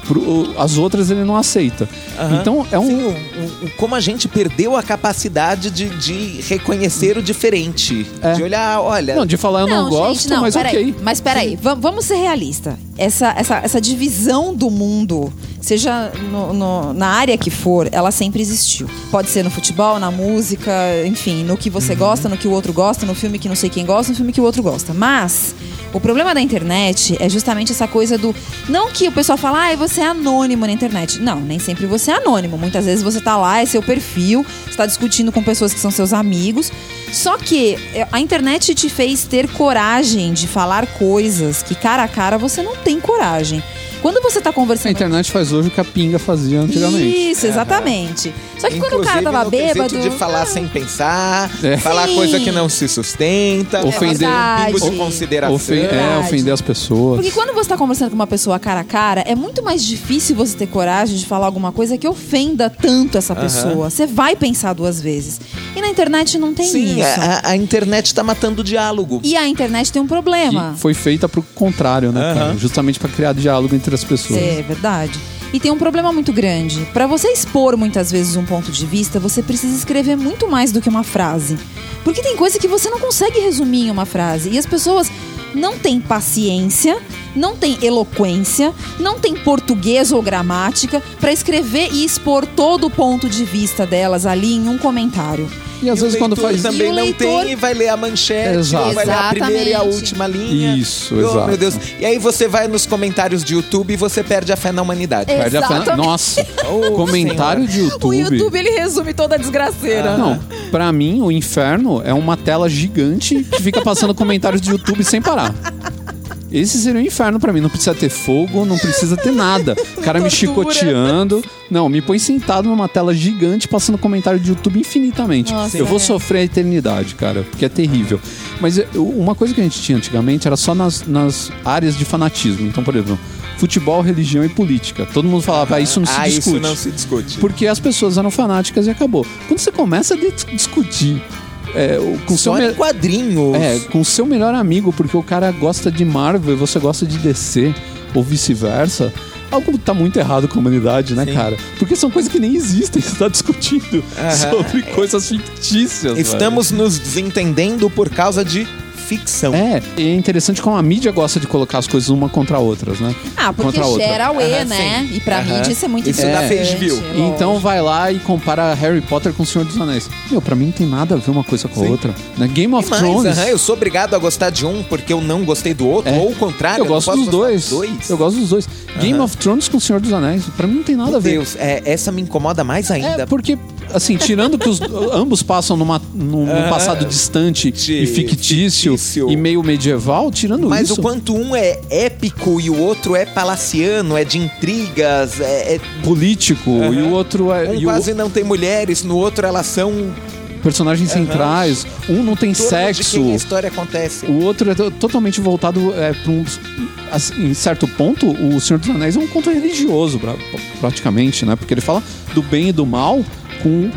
S1: pro- as outras ele não aceita
S3: Aham.
S1: então é um
S3: Sim, o- o- como a gente perdeu a capacidade de, de reconhecer o diferente.
S1: É.
S3: De olhar, olha.
S1: não de falar eu não, gosto
S2: gente, não,
S1: mas
S2: peraí.
S1: ok
S2: Mas peraí, va- vamos ser realistas. Essa, essa, essa divisão do mundo, seja no- no- na área que for, ela sempre existiu. Pode ser no futebol, na música, enfim, no que
S1: Uhum.
S2: você gosta, no que o outro gosta, no filme que não sei quem gosta, no filme que o outro gosta. Mas o problema da internet é justamente essa coisa do. Não que o pessoal fala, ah, você é anônimo na internet. Não, nem sempre você é anônimo. Muitas vezes você tá lá, é seu perfil, está discutindo com pessoas que são seus amigos. Só que é, a internet te fez ter coragem de falar coisas que cara a cara você não tem coragem. Quando você tá
S1: a
S2: conversando.
S1: internet faz hoje o que a pinga fazia antigamente
S2: Isso, exatamente. Só que quando o cara
S3: Inclusive
S2: tava
S3: no
S2: bêbado.
S3: de falar sem pensar,
S1: É.
S3: falar
S2: Sim.
S3: coisa que não se sustenta,
S1: Ofender-
S3: um pingo de consideração.
S1: Ofen- é, ofender as pessoas
S2: Porque quando você tá conversando com uma pessoa cara a cara, é muito mais difícil você ter coragem de falar alguma coisa que ofenda tanto essa pessoa. Você vai pensar duas vezes. E na internet não tem
S3: Sim,
S2: isso.
S3: a, a internet tá matando o diálogo.
S2: E a internet tem um problema.
S1: que foi feita pro contrário né cara?
S3: Aham.
S1: justamente pra criar diálogo entre as pessoas
S2: É verdade. E tem um problema muito grande. Pra você expor muitas vezes um ponto de vista, você precisa escrever muito mais do que uma frase. Porque tem coisa que você não consegue resumir em uma frase. E as pessoas não têm paciência, não têm eloquência, não têm português ou gramática pra escrever e expor todo o ponto de vista delas ali em um comentário.
S1: e às
S3: E
S1: vezes
S3: o
S1: quando faz
S3: também
S2: E o
S3: não
S2: leitor-
S3: tem e vai ler a manchete,
S1: Exato.
S3: vai ler a primeira e a última linha.
S1: Isso,
S3: Oh,
S1: exato.
S3: meu Deus. E aí você vai nos comentários de YouTube e você perde a fé na humanidade.
S1: Perde a fé-
S2: Exatamente.
S1: Nossa,
S3: Oh,
S1: comentário de YouTube.
S2: O YouTube ele resume toda a desgraceira.
S1: Não, pra mim, o inferno é uma tela gigante que fica passando comentários de YouTube sem parar. Esse seria o inferno pra mim. Não precisa ter fogo, não precisa ter nada. O cara me chicoteando. Não, me põe sentado numa tela gigante passando comentário de YouTube infinitamente.
S2: Nossa,
S1: eu vou
S2: é.
S1: sofrer a eternidade, cara, porque é terrível. Mas eu- uma coisa que a gente tinha antigamente era só nas, nas áreas de fanatismo. Então, por exemplo, futebol, religião e política. Todo mundo falava, ah, isso não se
S3: ah,
S1: discute.
S3: isso não se discute.
S1: Porque as pessoas eram fanáticas e acabou. Quando você começa a dis- discutir é, o- com seu
S3: Só
S1: me-
S3: em quadrinhos.
S1: é, com seu melhor amigo, porque o cara gosta de Marvel e você gosta de DC, ou vice-versa, algo tá muito errado com a humanidade, né,
S3: Sim.
S1: cara? Porque são coisas que nem existem, você tá discutindo
S3: Aham.
S1: sobre coisas fictícias. velho.
S3: Estamos nos desentendendo por causa de ficção.
S1: É, e é interessante como a mídia gosta de colocar as coisas uma contra outras, né?
S2: Ah, porque
S1: Contra a outra.
S2: gera o E, né?
S3: sim.
S2: E pra
S3: Aham.
S2: mídia isso é muito
S3: Isso dá
S2: importante,
S3: page view.
S1: Então vai lá e compara Harry Potter com o Senhor dos Anéis. Meu, pra mim não tem nada a ver uma coisa com a
S3: Sim.
S1: outra. Né? Game of
S3: Mas,
S1: Thrones.
S3: aham, eu sou obrigado a gostar de um porque eu não gostei do outro,
S1: É.
S3: ou o contrário.
S1: Eu
S3: não
S1: gosto
S3: posso
S1: dos
S3: gostar
S1: dois.
S3: dois.
S1: Eu gosto dos dois. Game of Thrones com o Senhor dos Anéis. Pra mim não tem nada
S3: Meu
S1: a ver.
S3: Deus, é, essa me incomoda mais ainda.
S1: É, porque, assim, tirando que os, ambos passam numa, num, num passado distante
S3: De-
S1: e fictício, e meio medieval, tirando
S3: Mas
S1: isso.
S3: o quanto um é épico e o outro é palaciano, é de intrigas, é, é-
S1: Político,
S3: Aham.
S1: e o outro é.
S3: um
S1: e o-
S3: quase não tem mulheres, no outro elas são
S1: personagens
S3: Aham.
S1: centrais. Um não tem
S3: em torno
S1: sexo.
S3: a história acontece.
S1: O outro é to- totalmente voltado é, para um. assim, em certo ponto, o Senhor dos Anéis é um conto religioso, pra- praticamente, né? Porque ele fala do bem e do mal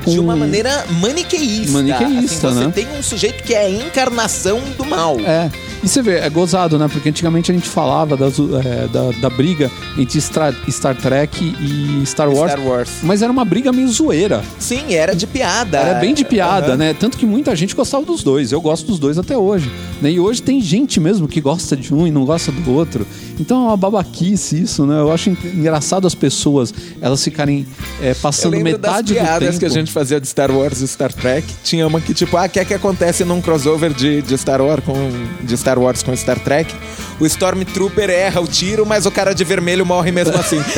S3: De uma maneira maniqueísta.
S1: Maniqueísta,
S3: assim, você
S1: né?
S3: tem um sujeito que é a encarnação do mal.
S1: É. E você vê, é gozado, né? Porque antigamente a gente falava das, é, da, da briga entre Star, Star Trek e Star Wars.
S3: Star Wars.
S1: Mas era uma briga meio zoeira.
S3: Sim, era de piada.
S1: Era bem de piada,
S3: Aham.
S1: né? Tanto que muita gente gostava dos dois. Eu gosto dos dois até hoje. Né? E hoje tem gente mesmo que gosta de um e não gosta do outro. Então é uma babaquice isso, né? Eu acho en- engraçado as pessoas elas ficarem é, passando metade do tempo.
S3: que a gente fazia de Star Wars e Star Trek. Tinha uma que, tipo, ah, o que é que acontece num crossover de, de, Star Wars com, de Star Wars com Star Trek? O Stormtrooper erra o tiro, mas o cara de vermelho morre mesmo assim.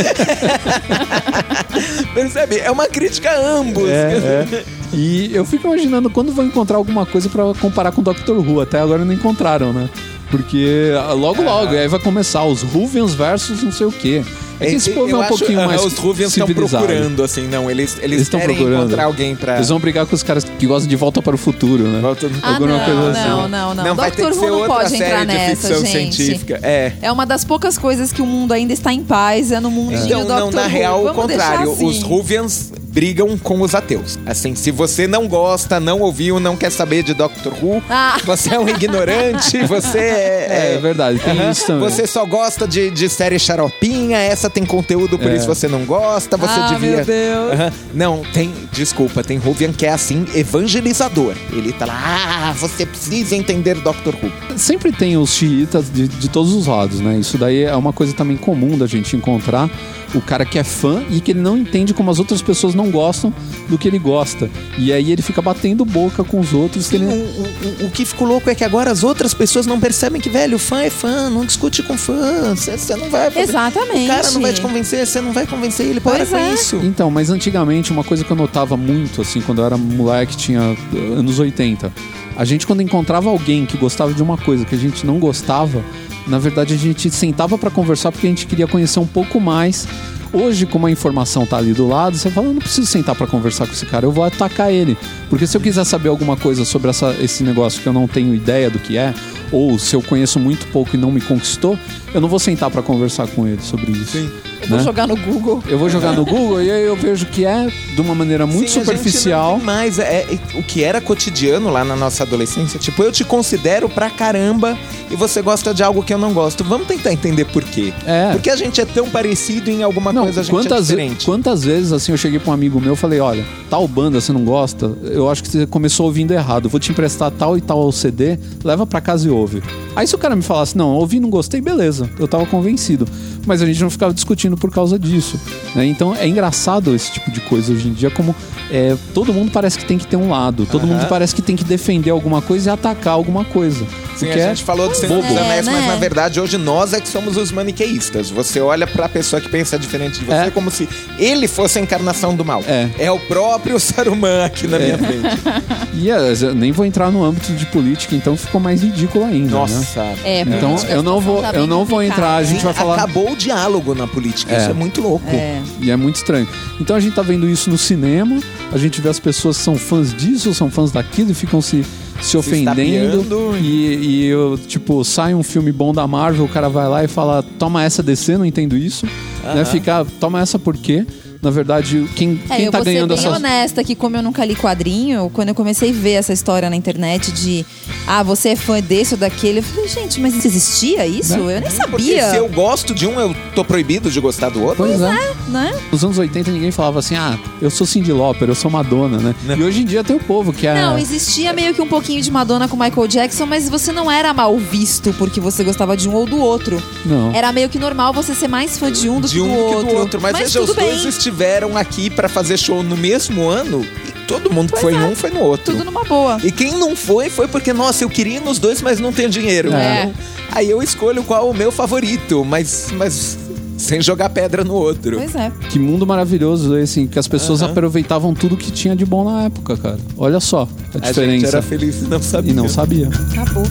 S3: Percebe? É uma crítica a ambos.
S1: É, é. E eu fico imaginando quando vão encontrar alguma coisa pra comparar com Doctor Who. Até agora não encontraram, né? Porque ah, logo, logo, e aí vai começar os Ruvians versus não sei o quê. É que esse povo é
S3: Eu
S1: um
S3: acho-
S1: pouquinho mais
S3: Os Ruvians estão procurando, assim, não. Eles, eles,
S1: Eles estão
S3: querem
S1: procurando.
S3: encontrar alguém pra...
S1: Eles vão brigar com os caras que gostam de Volta para o Futuro, né?
S3: Volta-
S2: Ah,
S1: Alguma
S2: não,
S1: coisa assim.
S2: não, não, não.
S3: vai ter que ser
S2: Who não
S3: outra
S2: pode
S3: série
S2: entrar
S3: de
S2: nessa,
S3: ficção
S2: gente.
S3: científica. É.
S2: É uma das poucas coisas que o mundo ainda está em paz, é no mundinho
S3: Então,
S2: Doctor
S3: não, na
S2: Who.
S3: real, o contrário.
S2: assim.
S3: Os Ruvians brigam com os ateus. Assim, se você não gosta, não ouviu, não quer saber de Doctor Who,
S2: Ah.
S3: você é um ignorante, você é...
S1: É, é verdade, tem
S3: Aham.
S1: isso também.
S3: Você só gosta de, de série xaropinha, essa tem conteúdo, por
S1: É.
S3: isso você não gosta, você
S2: Ah,
S3: devia...
S2: meu Deus.
S3: Aham. Não, tem, desculpa, tem Ruvian que é assim, evangelizador. Ele tá lá, ah, você precisa entender Doctor Who.
S1: Sempre tem os xiitas de, de todos os lados, né? Isso daí é uma coisa também comum da gente encontrar. O cara que é fã e que ele não entende como as outras pessoas não gostam do que ele gosta. E aí ele fica batendo boca com os outros. que
S3: Sim,
S1: ele...
S3: o, o- o que ficou louco é que agora as outras pessoas não percebem que, velho, fã é fã, não discute com fã. Você não vai. fazer-
S2: Exatamente.
S3: O cara não vai te convencer, você não vai convencer ele. Para
S2: Pois
S3: com
S2: é.
S3: isso.
S1: Então, mas antigamente, uma coisa que eu notava muito, assim, quando eu era moleque, tinha uh, anos 80. A gente, quando encontrava alguém que gostava de uma coisa que a gente não gostava, na verdade a gente sentava pra conversar porque a gente queria conhecer um pouco mais. Hoje, como a informação tá ali do lado, você fala, eu não preciso sentar pra conversar com esse cara, eu vou atacar ele. Porque se eu quiser saber alguma coisa sobre essa- esse negócio que eu não tenho ideia do que é, ou se eu conheço muito pouco e não me conquistou, eu não vou sentar pra conversar com ele sobre isso.
S3: Sim.
S2: Eu vou
S1: né?
S2: jogar no Google.
S1: Eu vou jogar no Google e aí eu vejo que é de uma maneira muito
S3: Sim,
S1: superficial.
S3: mais é, é, o que era cotidiano lá na nossa adolescência. Tipo, eu te considero pra caramba e você gosta de algo que eu não gosto. Vamos tentar entender por quê.
S1: É.
S3: Porque a gente é tão parecido em alguma
S1: Não,
S3: coisa, a gente é
S1: quantas,
S3: diferente.
S1: quantas vezes assim eu cheguei pra um amigo meu e falei, olha, tal banda você não gosta, eu acho que você começou ouvindo errado, vou te emprestar tal e tal CD, leva pra casa e ouve. Aí se o cara me falasse, não, ouvi, não gostei, beleza, eu tava convencido. Mas a gente não ficava discutindo por causa disso. né? Então é engraçado esse tipo de coisa hoje em dia, como é, todo mundo parece que tem que ter um lado, todo mundo parece que tem que defender alguma coisa e atacar alguma coisa.
S3: Sim, a
S1: é
S3: gente falou de Senhor dos
S1: bobo.
S3: Anéis,
S2: É,
S3: mas
S2: né?
S3: na verdade hoje nós é que somos os maniqueístas. Você olha pra pessoa que pensa diferente de você
S1: É.
S3: como se ele fosse a encarnação do mal.
S1: É.
S3: o próprio Saruman aqui na minha frente.
S1: E é, eu nem vou entrar no âmbito de política, então ficou mais ridículo ainda. Né?
S3: Nossa.
S2: É,
S1: Então eu não
S2: a
S1: vou,
S2: tá
S1: eu não vou entrar, a gente
S3: Sim,
S1: vai falar.
S3: Acabou o diálogo na política.
S1: É.
S3: Isso é muito louco.
S2: É.
S1: E é muito estranho. Então a gente tá vendo isso no cinema, a gente vê as pessoas que são fãs disso, são fãs daquilo e ficam se, se ofendendo.
S3: estapeando.
S1: E, e eu, tipo, sai um filme bom da Marvel, o cara vai lá e fala: toma essa DC, não entendo isso. Né?
S3: Aham.
S1: Fica, toma essa por quê? Na verdade, quem,
S2: É,
S1: quem
S2: eu
S1: tá
S2: vou ser
S1: ganhando
S2: bem
S1: essas.
S2: honesta que como eu nunca li quadrinho, quando eu comecei a ver essa história na internet de ah, você é fã desse ou daquele, eu falei, gente, mas isso existia isso? Eu nem
S3: Porque
S2: sabia.
S3: se eu gosto de um, eu tô proibido de gostar do outro.
S1: Pois é.
S2: Né?
S1: Nos anos 80 ninguém falava assim, ah, eu sou Cyndi Lauper, eu sou Madonna, né?
S3: Né?
S1: E hoje em dia tem o povo que é.
S2: Não, existia meio que um pouquinho de Madonna com Michael Jackson, mas você não era mal visto porque você gostava de um ou do outro.
S1: Não.
S2: Era meio que normal você ser mais fã de um do,
S3: de
S2: que,
S3: um
S2: do
S3: que
S2: outro.
S3: do outro. Mas, veja,
S2: tudo
S3: os dois
S2: bem.
S3: Estiveram aqui pra fazer show no mesmo ano e todo mundo que foi em um foi no outro.
S2: Tudo numa boa.
S3: E quem não foi, foi porque, nossa, eu queria ir nos dois, mas não tenho dinheiro.
S2: É.
S3: Então, Aí eu escolho qual é o meu favorito, mas, mas sem jogar pedra no outro.
S2: Pois é.
S1: Que mundo maravilhoso esse, assim, que as pessoas
S3: Aham.
S1: aproveitavam tudo que tinha de bom na época, cara. Olha só a,
S3: A
S1: diferença.
S3: gente era feliz e não sabia.
S1: E não sabia.
S2: Acabou.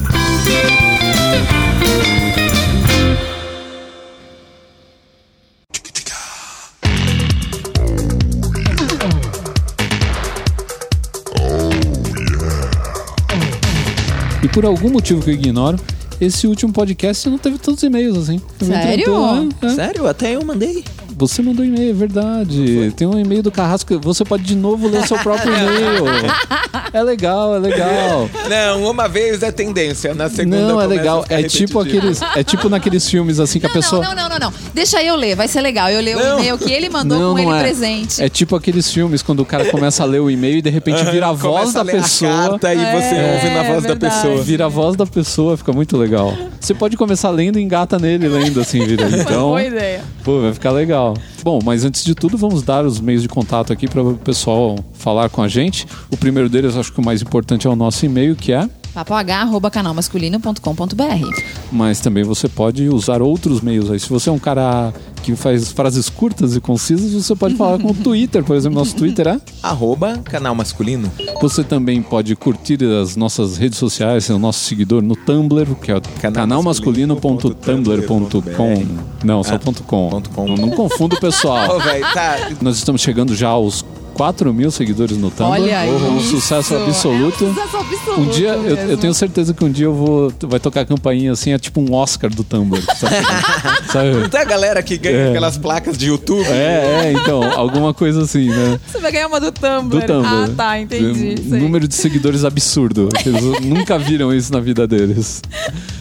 S1: Por algum motivo que eu ignoro, esse último podcast não teve tantos e-mails assim.
S2: Sério?
S1: né? É.
S3: Sério? Até eu mandei.
S1: você mandou e-mail, é verdade. Tem um e-mail do Carrasco. Você pode de novo ler seu próprio e-mail. É legal, é legal.
S3: Não, uma vez é tendência, na segunda
S1: Não, é
S3: a
S1: legal. É tipo aqueles, é tipo naqueles filmes assim que a
S2: Não,
S1: pessoa
S2: não, não, não, não. Deixa eu ler, vai ser legal. Eu leio
S3: Não.
S2: o e-mail que ele mandou
S1: Não,
S2: com
S1: não
S2: ele
S1: é.
S2: presente.
S1: É tipo aqueles filmes quando o cara começa a ler o e-mail e de repente vira a voz
S3: Começa
S1: da
S3: a ler a
S1: pessoa.
S3: carta e você
S2: É,
S3: ouve na voz da
S2: verdade.
S3: pessoa.
S1: Vira a voz da pessoa, fica muito legal. Você pode começar lendo e engata nele lendo assim, vira. Então,
S2: Boa ideia.
S1: pô, vai ficar legal. Bom, mas antes de tudo, vamos dar os meios de contato aqui para o pessoal falar com a gente. O primeiro deles, acho que o mais importante é o nosso e-mail, que é
S2: papoh.canalmasculino.com.br
S1: mas também você pode usar outros meios aí. Se você é um cara que faz frases curtas e concisas, você pode falar com o Twitter, por exemplo, nosso Twitter é.
S3: Arroba canal masculino.
S1: Você também pode curtir as nossas redes sociais, ser o nosso seguidor no Tumblr, que é o canalmasculino.tumblr.com. Não, só ponto .com.
S3: ponto com.
S1: Não, não confunda o pessoal.
S3: velho, tá.
S1: Nós estamos chegando já aos 4 mil seguidores no Tumblr.
S2: Olha aí.
S1: um sucesso absoluto.
S2: É um sucesso absoluto.
S1: Um dia, eu, eu tenho certeza que um dia eu vou. Vai tocar a campainha assim, é tipo um Oscar do Tumblr. Sabe? Sabe?
S3: Tem a galera que ganha
S1: É.
S3: aquelas placas de YouTube.
S1: É, é, então, alguma coisa assim, né?
S2: Você vai ganhar uma do Tumblr.
S1: Do Tumblr.
S2: Ah, tá, entendi.
S1: Um número de seguidores absurdo. Eles nunca viram isso na vida deles.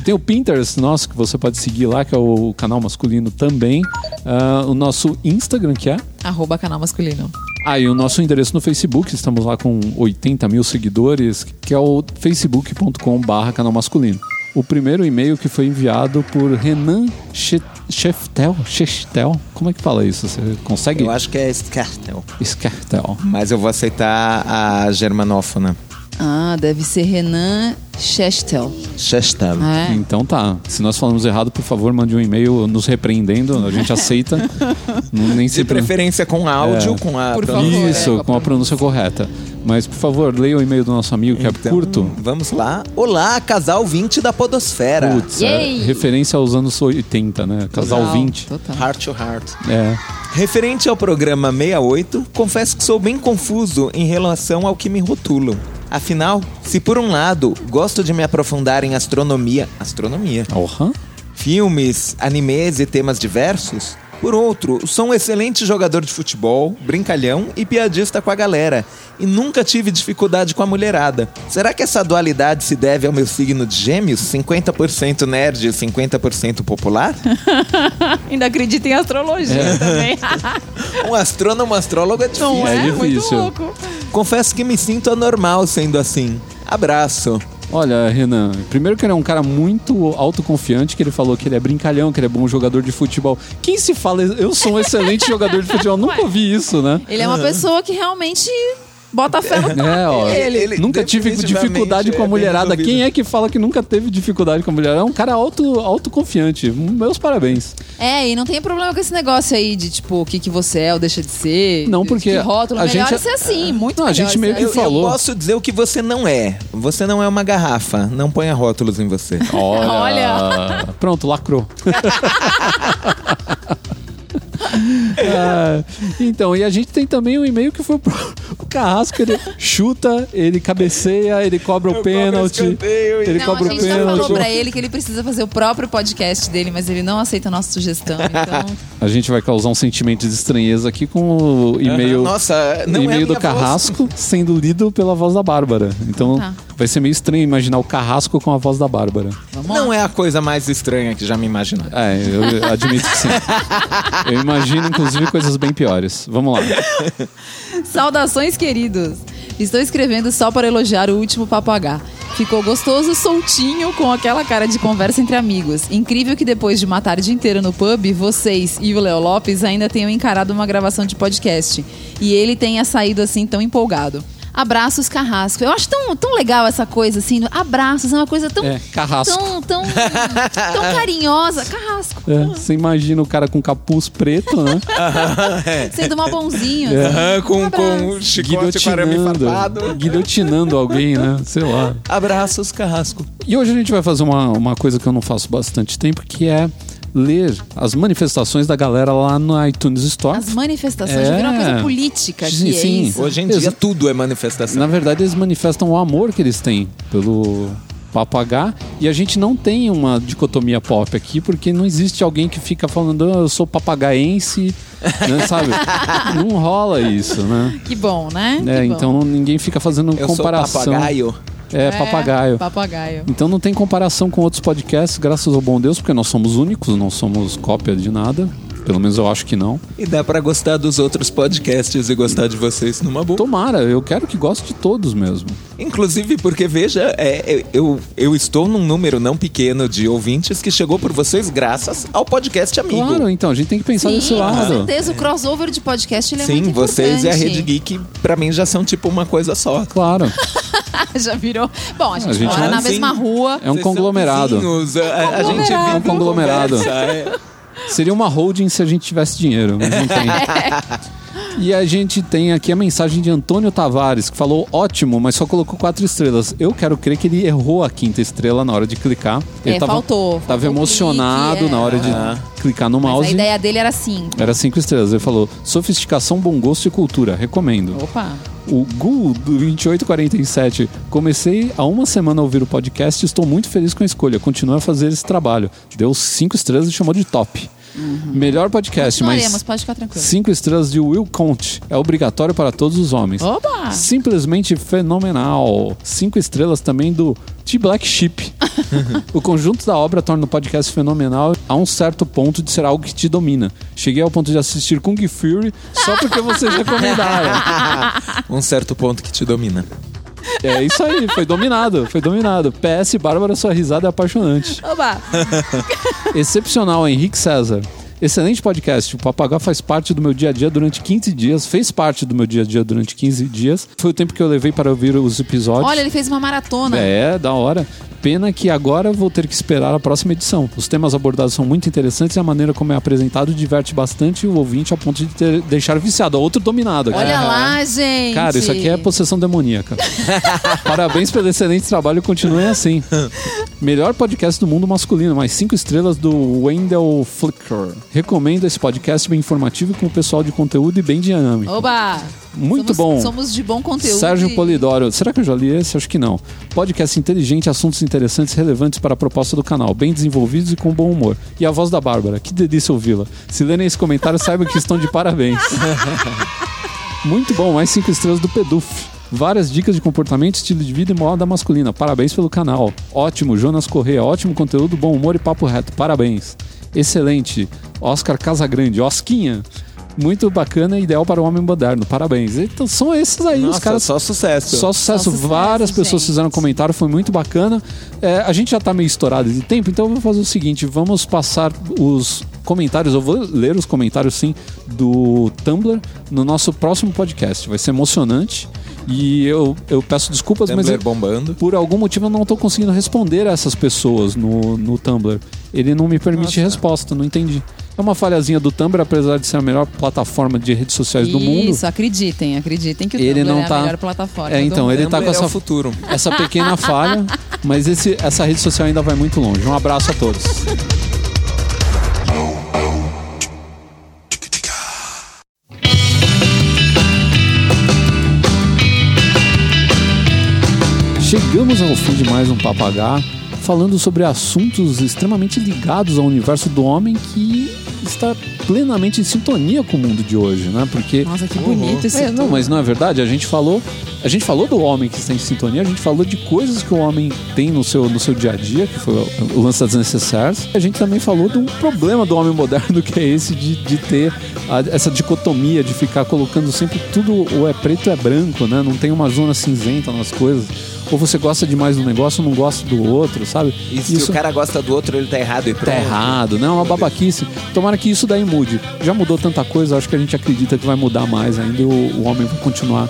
S1: Tem o Pinterest nosso, que você pode seguir lá, que é o canal masculino também. Ah, o nosso Instagram, que é.
S2: Arroba canal masculino.
S1: Ah, e o nosso endereço no Facebook, estamos lá com 80 mil seguidores, que é o facebook.com/barra canal masculino. O primeiro e-mail que foi enviado por Renan Che- Cheftel. Cheftel? Como é que fala isso? Você consegue?
S3: Eu acho que é Scartel.
S1: Scartel.
S3: Mas eu vou aceitar a germanófona.
S2: Ah, deve ser Renan Chestel.
S3: Chestel.
S2: É.
S1: Então tá. Se nós falamos errado, por favor, mande um e-mail nos repreendendo. A gente aceita. Nem
S3: De
S1: sempre.
S3: preferência com áudio,
S1: É.
S3: com a
S2: Por
S3: pronúncia.
S2: favor.
S1: Isso,
S2: é,
S1: com a pronúncia correta. Mas, por favor, leia o e-mail do nosso amigo, que é
S3: Então,
S1: curto.
S3: Vamos lá. Olá, casal 20 da Podosfera.
S1: Putz, é
S2: Yay!
S1: referência aos anos 80, né? Casal
S2: Total,
S1: 20.
S2: Total.
S3: Heart to heart.
S1: É.
S3: Referente ao programa 68, confesso que sou bem confuso em relação ao que me rotulam. Afinal, se por um lado gosto de me aprofundar em astronomia, astronomia,
S1: Orra.
S3: filmes, animes e temas diversos, por outro, sou um excelente jogador de futebol, brincalhão e piadista com a galera, e nunca tive dificuldade com a mulherada. Será que essa dualidade se deve ao meu signo de gêmeos, 50% nerd e 50% popular?
S2: Ainda acredita em astrologia
S1: É.
S2: também.
S3: Um astrônomo astrólogo é difícil.
S2: Não
S1: É
S2: é? Muito
S1: difícil.
S2: louco.
S3: Confesso que me sinto anormal sendo assim. Abraço.
S1: Olha, Renan, primeiro que ele é um cara muito autoconfiante, que ele falou que ele é brincalhão, que ele é bom jogador de futebol. Quem se fala, eu sou um excelente jogador de futebol? Nunca ouvi isso, né?
S2: Ele é uma pessoa que realmente bota fé no
S1: É, ó.
S3: Ele- ele
S1: nunca tive dificuldade com a
S3: é
S1: mulherada.
S3: resolvido.
S1: Quem é que fala que nunca teve dificuldade com a mulherada? É um cara auto, autoconfiante. Meus parabéns.
S2: É, e não tem problema com esse negócio aí de, tipo, o que, que você é ou deixa de ser.
S1: Não, porque
S2: Que rótulo.
S1: a
S2: melhor
S1: gente-
S2: é ser assim, muito
S1: Não, a
S2: melhor
S1: gente meio que
S3: Eu,
S2: assim.
S3: eu
S1: falou.
S3: posso dizer o que você não é. Você não é uma garrafa. Não ponha rótulos em você.
S1: Olha.
S2: Olha.
S1: Pronto, lacrou. Ah, então, e a gente tem também um e-mail que foi pro o Carrasco, ele chuta, ele cabeceia, ele cobra o pênalti. Ele
S2: Não,
S1: cobra
S2: a
S1: o
S2: gente já falou
S1: pênalti.
S2: pra ele que ele precisa fazer o próprio podcast dele, mas ele não aceita a nossa sugestão. Então,
S1: A gente vai causar um sentimento de estranheza aqui com o e-mail.
S3: Aham, Nossa, não é a
S1: e-mail do
S3: minha voz.
S1: Carrasco sendo lido pela voz da Bárbara. Então
S2: Tá.
S1: vai ser meio estranho imaginar o Carrasco com a voz da Bárbara.
S2: vamos lá.
S3: Não é a coisa mais estranha que já me imaginaram.
S1: É, eu admito que sim. Eu imagino, inclusive, coisas bem piores. Vamos lá.
S2: Saudações, queridos! Estou escrevendo só para elogiar o último Papo H. Ficou gostoso, soltinho, com aquela cara de conversa entre amigos. Incrível que depois de uma tarde inteira no pub, vocês e o Léo Lopes ainda tenham encarado uma gravação de podcast. E ele tenha saído assim tão empolgado. Abraços, Carrasco. Eu acho tão, tão legal essa coisa, assim. Abraços é uma coisa tão.
S1: É, Carrasco.
S2: Tão, tão, tão carinhosa. Carrasco.
S1: É, você imagina o cara com capuz preto, né?
S2: Sendo mal bonzinho. assim.
S3: Aham, com,
S2: Um
S3: com um chicote com arame farpado.
S1: guilhotinando alguém, né? Sei lá.
S3: Abraços, Carrasco.
S1: E hoje a gente vai fazer uma, uma coisa que eu não faço bastante tempo, que é ler as manifestações da galera lá no iTunes Store.
S2: As manifestações
S1: É.
S2: já viram uma coisa política
S1: Sim,
S2: aqui, é
S1: sim.
S2: isso?
S3: Hoje em dia tudo é manifestação.
S1: Na verdade, eles manifestam o amor que eles têm pelo, Papagá. E a gente não tem uma dicotomia pop aqui, porque não existe alguém que fica falando, "Ah, eu sou papagaense, né, sabe? não rola isso, né?
S2: Que bom, né?
S1: É,
S2: Que bom.
S1: então ninguém fica fazendo
S3: Eu
S1: comparação.
S3: sou papagaio.
S1: É, papagaio.
S2: Papagaio.
S1: Então não tem comparação com outros podcasts, graças ao bom Deus, porque nós somos únicos, não somos cópia de nada. Pelo menos eu acho que não.
S3: E dá pra gostar dos outros podcasts e gostar de vocês numa boa.
S1: Tomara, eu quero que goste de todos mesmo.
S3: Inclusive porque, veja, é, é, eu, eu estou num número não pequeno de ouvintes que chegou por vocês graças ao podcast amigo.
S1: Claro, então, a gente tem que pensar
S2: Sim,
S1: desse
S2: com
S1: lado.
S2: certeza. O crossover de podcast ele é
S3: Sim,
S2: muito
S3: vocês e a
S2: importante.
S3: Rede Geek, pra mim, já são tipo uma coisa só.
S1: Claro.
S2: Já virou. Bom, a gente,
S1: A gente
S2: mora
S1: não-
S2: na
S3: Sim.
S2: mesma rua.
S1: É um conglomerado.
S3: vizinhos, a, a- a gente
S1: É um conglomerado.
S3: é.
S1: Seria uma holding se a gente tivesse dinheiro, mas não tem. E a gente tem aqui a mensagem de Antônio Tavares, que falou ótimo, mas só colocou quatro estrelas. Eu quero crer que ele errou a quinta estrela na hora de clicar. Ele
S2: É, faltou,
S1: Tava
S2: faltou
S1: emocionado
S2: clique, é.
S1: na hora de
S3: Ah.
S1: clicar no
S2: Mas a
S1: mouse.
S2: ideia dele era cinco.
S1: Era cinco estrelas. Ele falou: sofisticação, bom gosto e cultura. Recomendo.
S2: Opa.
S1: O Gu do 2847. Comecei há uma semana a ouvir o podcast e estou muito feliz com a escolha. Continue a fazer esse trabalho. Deu cinco estrelas e chamou de top. Melhor podcast, mas
S2: pode ficar tranquilo.
S1: cinco estrelas de Will Conte. É obrigatório para todos os homens.
S2: Opa!
S1: Simplesmente fenomenal. Cinco estrelas também do The Black Sheep. o conjunto da obra torna o podcast fenomenal a um certo ponto de ser algo que te domina. Cheguei ao ponto de assistir Kung Fury só porque vocês recomendaram.
S3: Um certo ponto que te domina.
S1: É isso aí, foi dominado, foi dominado. PS, Bárbara, sua risada é apaixonante.
S2: Opa!
S1: Excepcional, Henrique César. Excelente podcast. O Papagaio faz parte do meu dia a dia durante 15 dias. Fez parte do meu dia a dia durante 15 dias. Foi o tempo que eu levei para ouvir os episódios.
S2: Olha, ele fez uma maratona.
S1: É, da hora. Pena que agora vou ter que esperar a próxima edição. Os temas abordados são muito interessantes e a maneira como é apresentado diverte bastante o ouvinte a ponto de ter- deixar viciado. Outro dominado aqui.
S2: Olha lá, gente.
S1: Cara, isso aqui é possessão demoníaca. Parabéns pelo excelente trabalho, continuem assim. Melhor podcast do mundo masculino, mais cinco estrelas do Wendell Flicker. Recomendo esse podcast bem informativo com o pessoal de conteúdo e bem dinâmico.
S2: Oba!
S1: Muito
S2: Somos-
S1: bom.
S2: Somos de bom conteúdo.
S1: Sérgio
S2: e-
S1: Polidoro. Será que eu já li esse? Acho que não. Podcast inteligente, assuntos interessantes, relevantes para a proposta do canal, bem desenvolvidos e com bom humor. E a voz da Bárbara. Que delícia ouvi-la. Se lerem esse comentário, saibam que estão de parabéns. Muito bom, mais cinco estrelas do Peduf. Várias dicas de comportamento, estilo de vida e moda masculina. Parabéns pelo canal. Ótimo, Jonas Corrêa. Ótimo conteúdo, bom humor e papo reto. Parabéns. Excelente. Oscar Casagrande. Osquinha. Muito bacana ideal para o homem moderno. Parabéns. Então são esses aí,
S3: Nossa,
S1: os caras.
S3: só sucesso.
S1: Só sucesso.
S2: Só sucesso,
S1: Várias pessoas
S2: gente.
S1: fizeram comentário, foi muito bacana. É, a gente já tá meio estourado de tempo, então eu vou fazer o seguinte: vamos passar os comentários. Eu vou ler os comentários sim do Tumblr no nosso próximo podcast. Vai ser emocionante. E eu, eu peço desculpas, mas
S3: Tumblr
S1: eu-
S3: bombando.
S1: por algum motivo eu não tô conseguindo responder a essas pessoas no, no Tumblr. Ele não me permite
S3: Nossa.
S1: resposta, não entendi. É uma falhazinha do Tumblr, apesar de ser a melhor plataforma de redes sociais do mundo.
S2: Isso, acreditem, acreditem que o
S1: Ele
S2: Tumblr
S1: não
S2: é
S1: tá-
S2: a melhor plataforma.
S1: É, então, ele tá
S3: Tumblr
S1: com
S3: é
S1: essa
S3: o futuro.
S1: essa pequena falha, mas esse, essa rede social ainda vai muito longe. Um abraço a todos. Chegamos ao fim de mais um Papagá, falando sobre assuntos extremamente ligados ao universo do homem que está plenamente em sintonia com o mundo de hoje, né? Porque
S2: Nossa, que bonito esse
S1: é, não, mas não é verdade. A gente falou, a gente falou do homem que está em sintonia. A gente falou de coisas que o homem tem no seu, no seu dia a dia, que foi o, o lance das necessárias. A gente também falou de um problema do homem moderno que é esse de, de ter a- essa dicotomia de ficar colocando sempre tudo ou é preto ou é branco, né? Não tem uma zona cinzenta nas coisas. Ou você gosta demais do negócio, ou não gosta do outro, sabe?
S3: E se o cara gosta do outro, ele tá errado e pronto.
S1: Tá errado, não, é uma babaquice. Tomara que isso daí mude. Já mudou tanta coisa, acho que a gente acredita que vai mudar mais ainda e o, o homem vai continuar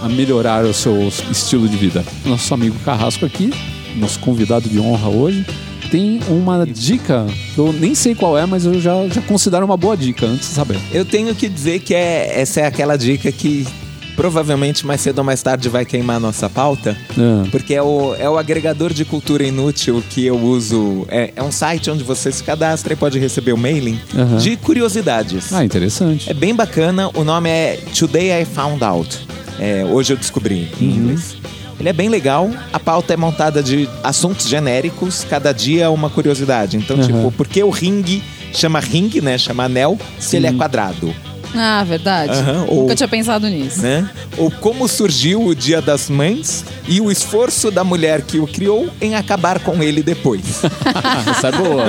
S1: a melhorar o seu estilo de vida. Nosso amigo Carrasco aqui, nosso convidado de honra hoje, tem uma dica eu nem sei qual é, mas eu já, já considero uma boa dica antes de saber.
S3: Eu tenho que dizer que é, essa é aquela dica que provavelmente mais cedo ou mais tarde vai queimar a nossa pauta.
S1: Ah,
S3: Porque é o, é o agregador de cultura inútil que eu uso. É, é um site onde você se cadastra e pode receber o mailing
S1: Aham.
S3: de curiosidades.
S1: Ah, interessante.
S3: É bem bacana. O nome é Today I Found Out. É, hoje eu descobri em
S1: Uhum.
S3: inglês. Ele é bem legal. A pauta é montada de assuntos genéricos, cada dia uma curiosidade. Então,
S1: Uhum.
S3: tipo, por que o ringue chama ringue, né? Chama anel, se ele é quadrado?
S2: Ah, verdade.
S3: Aham, ou-
S2: Nunca tinha pensado nisso.
S3: Né? Ou como surgiu o Dia das Mães e o esforço da mulher que o criou em acabar com ele depois.
S1: Essa é boa.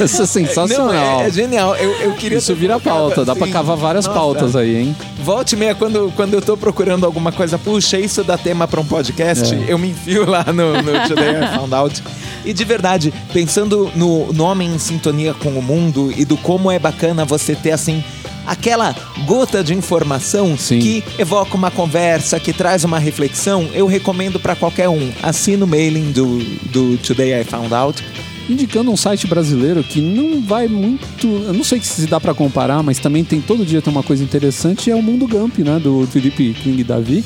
S1: Essa é sensacional.
S3: Não, é, é genial. Eu, eu queria
S1: Isso vira pauta, dá pra
S3: assim.
S1: cavar várias
S3: Nossa.
S1: pautas aí, hein?
S3: Volte meia, quando, quando eu tô procurando alguma coisa, puxa, isso dá tema pra um podcast,
S1: É.
S3: eu me enfio lá no, no Today I Found Out. E de verdade, pensando no, no homem em sintonia com o mundo e do como é bacana você ter, assim, aquela gota de informação
S1: Sim.
S3: que evoca uma conversa, que traz uma reflexão, eu recomendo pra qualquer um. Assina o mailing do, do Today I Found Out.
S1: Indicando um site brasileiro que não vai muito. Eu não sei se dá pra comparar, mas também tem todo dia tem uma coisa interessante, é o Mundo Gump, né? Do Felipe King Davi.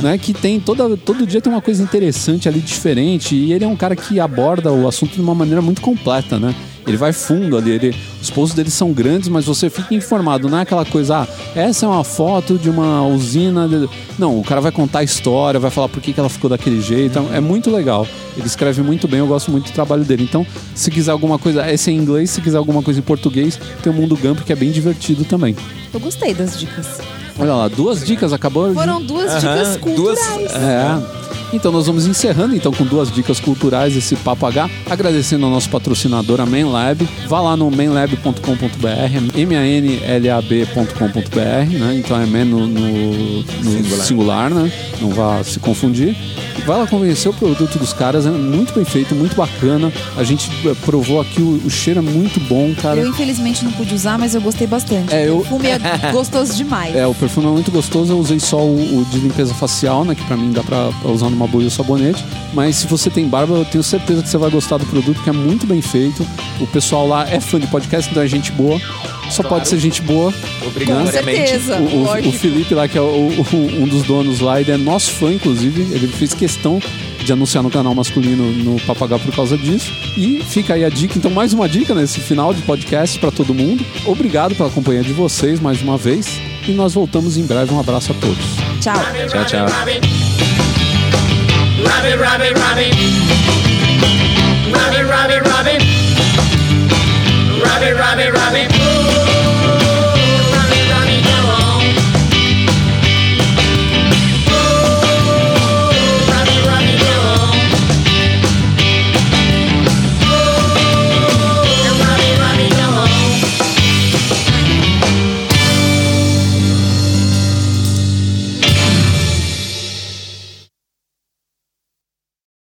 S1: né, que tem toda, todo dia tem uma coisa interessante ali, diferente, e ele é um cara que aborda o assunto de uma maneira muito completa, né? Ele vai fundo ali, ele, os posts dele são grandes, mas você fica informado, não é aquela coisa, ah, essa é uma foto de uma usina. de-" Não, o cara vai contar a história, vai falar por que, que ela ficou daquele jeito, é muito legal. Ele escreve muito bem, eu gosto muito do trabalho dele. Então, se quiser alguma coisa, esse é em inglês, se quiser alguma coisa em português, tem o Mundo Gump, que é bem divertido também.
S2: Eu gostei das dicas.
S1: Olha lá, duas dicas, acabou de-
S2: Foram duas
S3: Aham,
S2: dicas
S3: duas-
S2: culturais.
S1: é. Então nós vamos encerrando então com duas dicas culturais esse Papo H, agradecendo ao nosso patrocinador, a ManLab. Vá lá no manlab.com.br, manlab.com.br, né? Então é man no, no- no
S3: Singular.
S1: singular. né? Não vá se confundir. Vai lá conhecer o produto dos caras, é muito bem feito, muito bacana. A gente eh, provou aqui, o, o cheiro é muito bom, cara.
S2: Eu infelizmente não pude usar, mas eu gostei bastante.
S1: É, eu-
S2: O perfume é gostoso demais.
S1: É, o perfume é muito gostoso. Eu usei só o, o de limpeza facial, né? Que pra mim dá pra, pra usar numa boia ou sabonete. Mas se você tem barba, eu tenho certeza que você vai gostar do produto, que é muito bem feito. O pessoal lá é fã de podcast, então é gente boa. Só pode ser gente boa.
S2: Com
S3: Obrigatoriamente.
S2: certeza.
S1: O, o- o Felipe lá, que é o- o- um dos donos lá, ele é nosso fã, inclusive. Ele fez questão de anunciar no canal masculino no Papagaio por causa disso. E fica aí a dica. Então, mais uma dica nesse final de podcast pra todo mundo. Obrigado pela companhia de vocês mais uma vez. E nós voltamos em breve. Um abraço a todos.
S2: Tchau.
S3: Tchau, tchau.
S5: Robbie, Robbie, Robbie. Robbie, Robbie, Robbie. Robbie, Ooh.